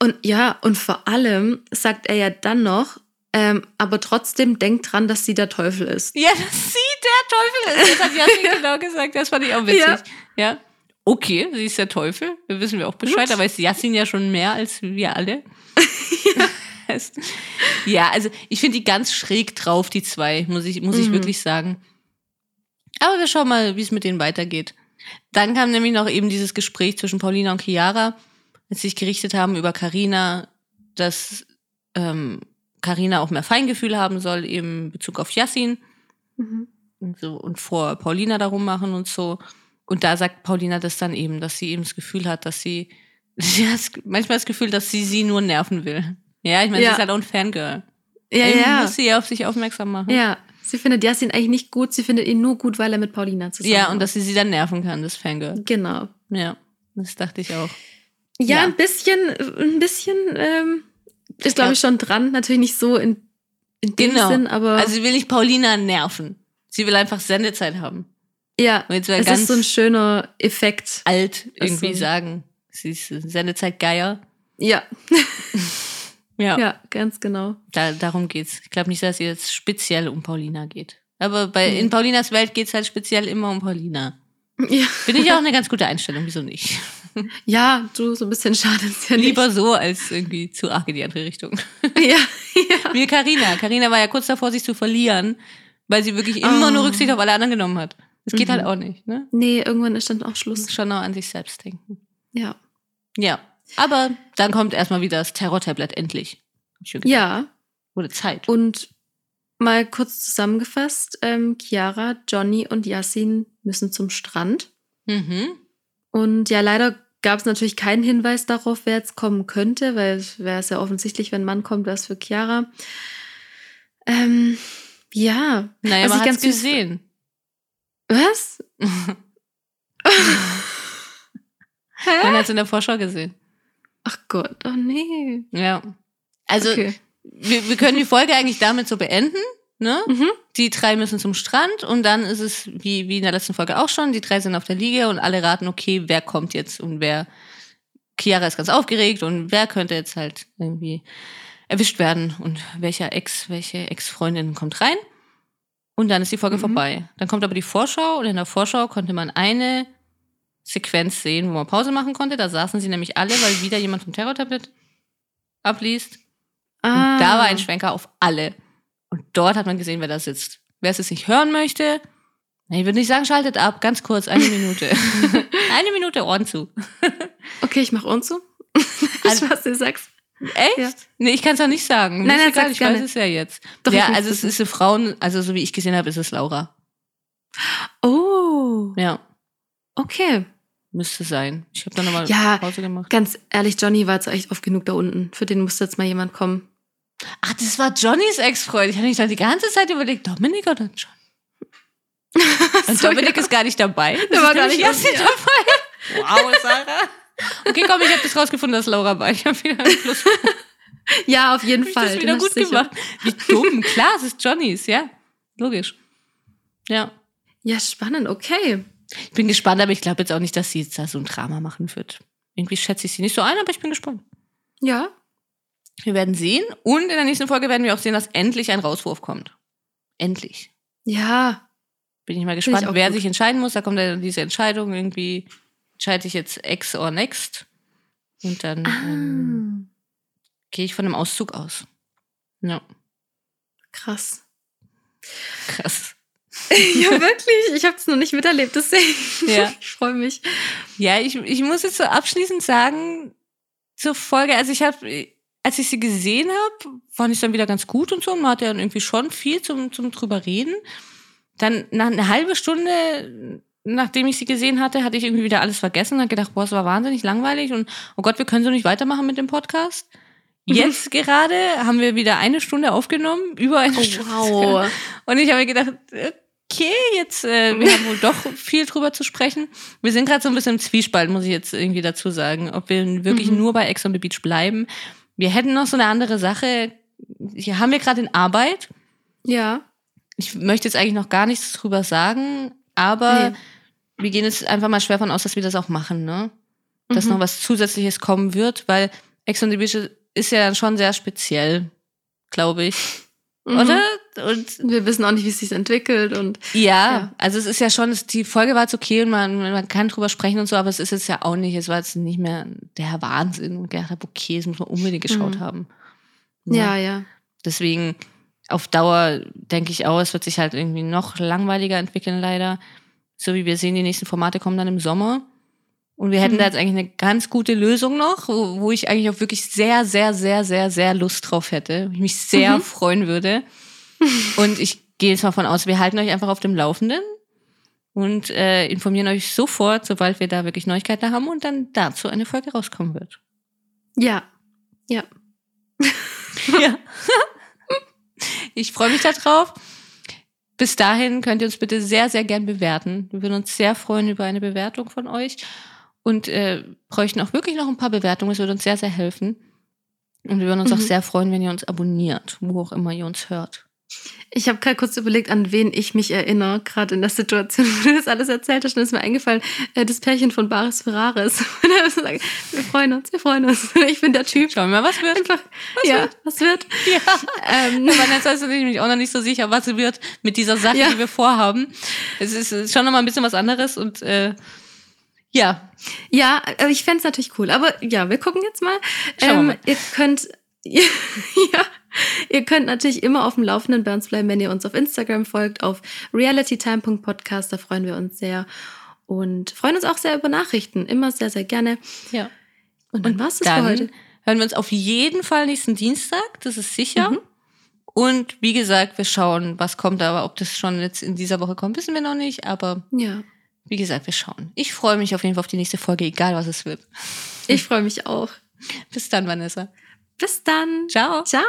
und ja, und vor allem sagt er ja dann noch, ähm, aber trotzdem denkt dran, dass sie der Teufel ist. ja, dass sie der Teufel ist. Das hat Jasmin genau gesagt. Das fand ich auch witzig. Ja. Ja. Okay, sie ist der Teufel. Wir wissen wir auch Bescheid. Gut. Da weiß Jasmin ja schon mehr als wir alle. ja. ja, also ich finde die ganz schräg drauf, die zwei, muss ich, muss ich Mhm. wirklich sagen. Aber wir schauen mal, wie es mit denen weitergeht. Dann kam nämlich noch eben dieses Gespräch zwischen Paulina und Chiara, als sie sich gerichtet haben über Karina, dass ähm, Carina auch mehr Feingefühl haben soll, eben in Bezug auf Yassin Mhm. und so und vor Paulina darum machen und so. Und da sagt Paulina das dann eben, dass sie eben das Gefühl hat, dass sie, sie hat manchmal das Gefühl, dass sie sie nur nerven will. Ja, ich meine, sie Ja. ist halt auch ein Fangirl. Ja, ja. muss sie ja auf sich aufmerksam machen. Ja, sie findet Yasin eigentlich nicht gut, sie findet ihn nur gut, weil er mit Paulina zusammen Ja, ist. und dass sie sie dann nerven kann, das Fangirl. Genau. Ja, das dachte ich auch. Ja, Ja. ein bisschen, ein bisschen ähm, ist, glaube ich, schon dran. Natürlich nicht so in, in dem Genau. Sinn, aber Also sie will nicht Paulina nerven. Sie will einfach Sendezeit haben. ja, es ganz ist so ein schöner Effekt. alt irgendwie so- sagen. Sie ist Sendezeit Geier. Ja, Ja, ja, ganz genau. Da, darum geht's. Ich glaube nicht, dass es jetzt speziell um Paulina geht. Aber bei, Nee. in Paulinas Welt geht's halt speziell immer um Paulina. Ja. Finde ich auch eine ganz gute Einstellung, wieso nicht? Ja, du, so ein bisschen schade ist ja nicht. Lieber so als irgendwie zu arg in die andere Richtung. Ja, ja. Wie Karina. Karina war ja kurz davor, sich zu verlieren, weil sie wirklich immer Oh. nur Rücksicht auf alle anderen genommen hat. Das geht Mhm. halt auch nicht, ne? Nee, irgendwann ist dann auch Schluss. Schon auch an sich selbst denken. Ja. Ja. Aber dann kommt erstmal wieder das Terror-Tablet endlich. Ja, Wurde Zeit. und mal kurz zusammengefasst, ähm, Chiara, Johnny und Yassin müssen zum Strand. Mhm. Und ja, leider gab es natürlich keinen Hinweis darauf, wer jetzt kommen könnte, weil es wäre sehr offensichtlich, wenn ein Mann kommt, wäre es für Chiara. Ähm, ja. Naja, Was man ganz süß- gesehen. Was? Man hat's in der Vorschau gesehen. Ach Gott, oh nee. Ja. Also, okay. wir, wir können die Folge eigentlich damit so beenden. Ne? Mhm. Die drei müssen zum Strand und dann ist es, wie, wie in der letzten Folge auch schon, die drei sind auf der Liege und alle raten, okay, wer kommt jetzt und wer. Chiara ist ganz aufgeregt und wer könnte jetzt halt irgendwie erwischt werden und welcher Ex, welche Ex-Freundin kommt rein. Und dann ist die Folge Mhm. vorbei. Dann kommt aber die Vorschau und in der Vorschau konnte man eine Sequenz sehen, wo man Pause machen konnte. Da saßen sie nämlich alle, weil wieder jemand vom Terror-Tablet abliest. Ah. Und da war ein Schwenker auf alle. Und dort hat man gesehen, wer da sitzt. Wer es jetzt nicht hören möchte, ich würde nicht sagen, schaltet ab, ganz kurz, eine Minute. eine Minute Ohren zu. Okay, ich mach Ohren zu. Also- was du sagst. Echt? Ja. Nee, ich kann es auch nicht sagen. Nein, nein, egal, ich gerne. weiß es ja jetzt. Doch, ja, also es ist eine Frauen, also so wie ich gesehen habe, ist es Laura. Oh, Ja, okay. müsste sein. Ich habe dann nochmal Ja. Pause gemacht. Ganz ehrlich, Johnny war jetzt echt oft genug da unten. Für den musste jetzt mal jemand kommen. Ach, das war Johnnys Ex-Freund. Ich habe mich dann die ganze Zeit überlegt, Dominik oder John? Und So, Dominik ja. ist gar nicht dabei. Das war gar nicht Yassin ja. dabei. Wow, Sarah. Okay, komm, ich habe das rausgefunden, dass Laura war. Ich habe wieder einen Plus. Ja, auf jeden Hab ich Fall. das bin wieder ich gut sicher. gemacht. Wie dumm. Klar, es ist Johnnys, ja. Logisch. Ja. Ja, spannend, okay. Ich bin gespannt, aber ich glaube jetzt auch nicht, dass sie jetzt da so ein Drama machen wird. Irgendwie schätze ich sie nicht so ein, aber ich bin gespannt. Ja. Wir werden sehen. Und in der nächsten Folge werden wir auch sehen, dass endlich ein Rauswurf kommt. Endlich. Ja. Bin ich mal gespannt, ich wer gut. sich entscheiden muss. Da kommt dann diese Entscheidung irgendwie, entscheide ich jetzt Ex or Next. Und dann ähm, Ah, gehe ich von einem Auszug aus. Ja, krass. krass. ja, wirklich. Ich habe es noch nicht miterlebt, deswegen. Ja. Ich freue mich. Ja, ich, ich muss jetzt so abschließend sagen, zur Folge, also ich habe, als ich sie gesehen habe, fand ich dann wieder ganz gut und so. Man hat ja dann irgendwie schon viel zum, zum drüber reden. Dann nach einer halben Stunde, nachdem ich sie gesehen hatte, hatte ich irgendwie wieder alles vergessen und habe gedacht, boah, es war wahnsinnig langweilig und oh Gott, wir können so nicht weitermachen mit dem Podcast. Jetzt gerade haben wir wieder eine Stunde aufgenommen, über eine Oh, Stunde. wow. Und ich habe mir gedacht, okay, jetzt, äh, wir haben wohl doch viel drüber zu sprechen. Wir sind gerade so ein bisschen im Zwiespalt, muss ich jetzt irgendwie dazu sagen, ob wir wirklich Mhm. nur bei Ex on the Beach bleiben. Wir hätten noch so eine andere Sache. Hier haben wir gerade in Arbeit. Ja. Ich möchte jetzt eigentlich noch gar nichts drüber sagen, aber Nee. wir gehen jetzt einfach mal schwer von aus, dass wir das auch machen, ne? Dass Mhm. noch was Zusätzliches kommen wird, weil Ex on the Beach ist ja dann schon sehr speziell, glaube ich. Mhm. Oder? Und Wir wissen auch nicht, wie es sich entwickelt und Ja, Ja. also es ist ja schon, die Folge war jetzt okay und man, man kann drüber sprechen und so, aber es ist jetzt ja auch nicht, es war jetzt nicht mehr der Wahnsinn und gedacht habe, okay, das muss man unbedingt geschaut Mhm. haben. ja, ja. Deswegen auf Dauer denke ich auch, es wird sich halt irgendwie noch langweiliger entwickeln, leider. So wie wir sehen, die nächsten Formate kommen dann im Sommer. Und wir hätten Mhm. da jetzt eigentlich eine ganz gute Lösung noch, wo, wo ich eigentlich auch wirklich sehr, sehr, sehr, sehr, sehr Lust drauf hätte. Ich mich sehr Mhm. freuen würde. Und ich gehe jetzt mal von aus, wir halten euch einfach auf dem Laufenden und äh, informieren euch sofort, sobald wir da wirklich Neuigkeiten haben und dann dazu eine Folge rauskommen wird. Ja. Ja. Ja. ich freue mich darauf. Bis dahin könnt ihr uns bitte sehr, sehr gern bewerten. Wir würden uns sehr freuen über eine Bewertung von euch und äh, bräuchten auch wirklich noch ein paar Bewertungen. Das würde uns sehr, sehr helfen. Und wir würden uns auch Mhm. sehr freuen, wenn ihr uns abonniert, wo auch immer ihr uns hört. Ich habe gerade kurz überlegt, an wen ich mich erinnere, gerade in der Situation, wo du das alles erzählt hast. Und ist mir eingefallen, äh, das Pärchen von Baris Ferraris. Er wir freuen uns, wir freuen uns. Ich bin der Typ. Schauen wir mal, was wird. Einfach, ja, was wird? Ja. Ähm, Aber jetzt ist nämlich auch noch nicht so sicher, was wird mit dieser Sache, Ja. die wir vorhaben. Es ist schon noch mal ein bisschen was anderes und äh, Ja, Ja, aber ich fänd's natürlich cool. Aber ja, wir gucken jetzt mal. Schauen Ähm, mal. Ihr könnt, ja, ihr könnt natürlich immer auf dem Laufenden bei uns bleiben, wenn ihr uns auf Instagram folgt, auf realitytime.podcast. Da freuen wir uns sehr. Und freuen uns auch sehr über Nachrichten. Immer sehr, sehr gerne. ja. Und dann war's das für heute. hören wir uns auf jeden Fall nächsten Dienstag, das ist sicher. Mhm. Und wie gesagt, wir schauen, was kommt, aber ob das schon jetzt in dieser Woche kommt, wissen wir noch nicht. Aber Ja, wie gesagt, wir schauen. Ich freue mich auf jeden Fall auf die nächste Folge, egal was es wird. ich freue mich auch. Bis dann, Vanessa. Bis dann. Ciao. Ciao.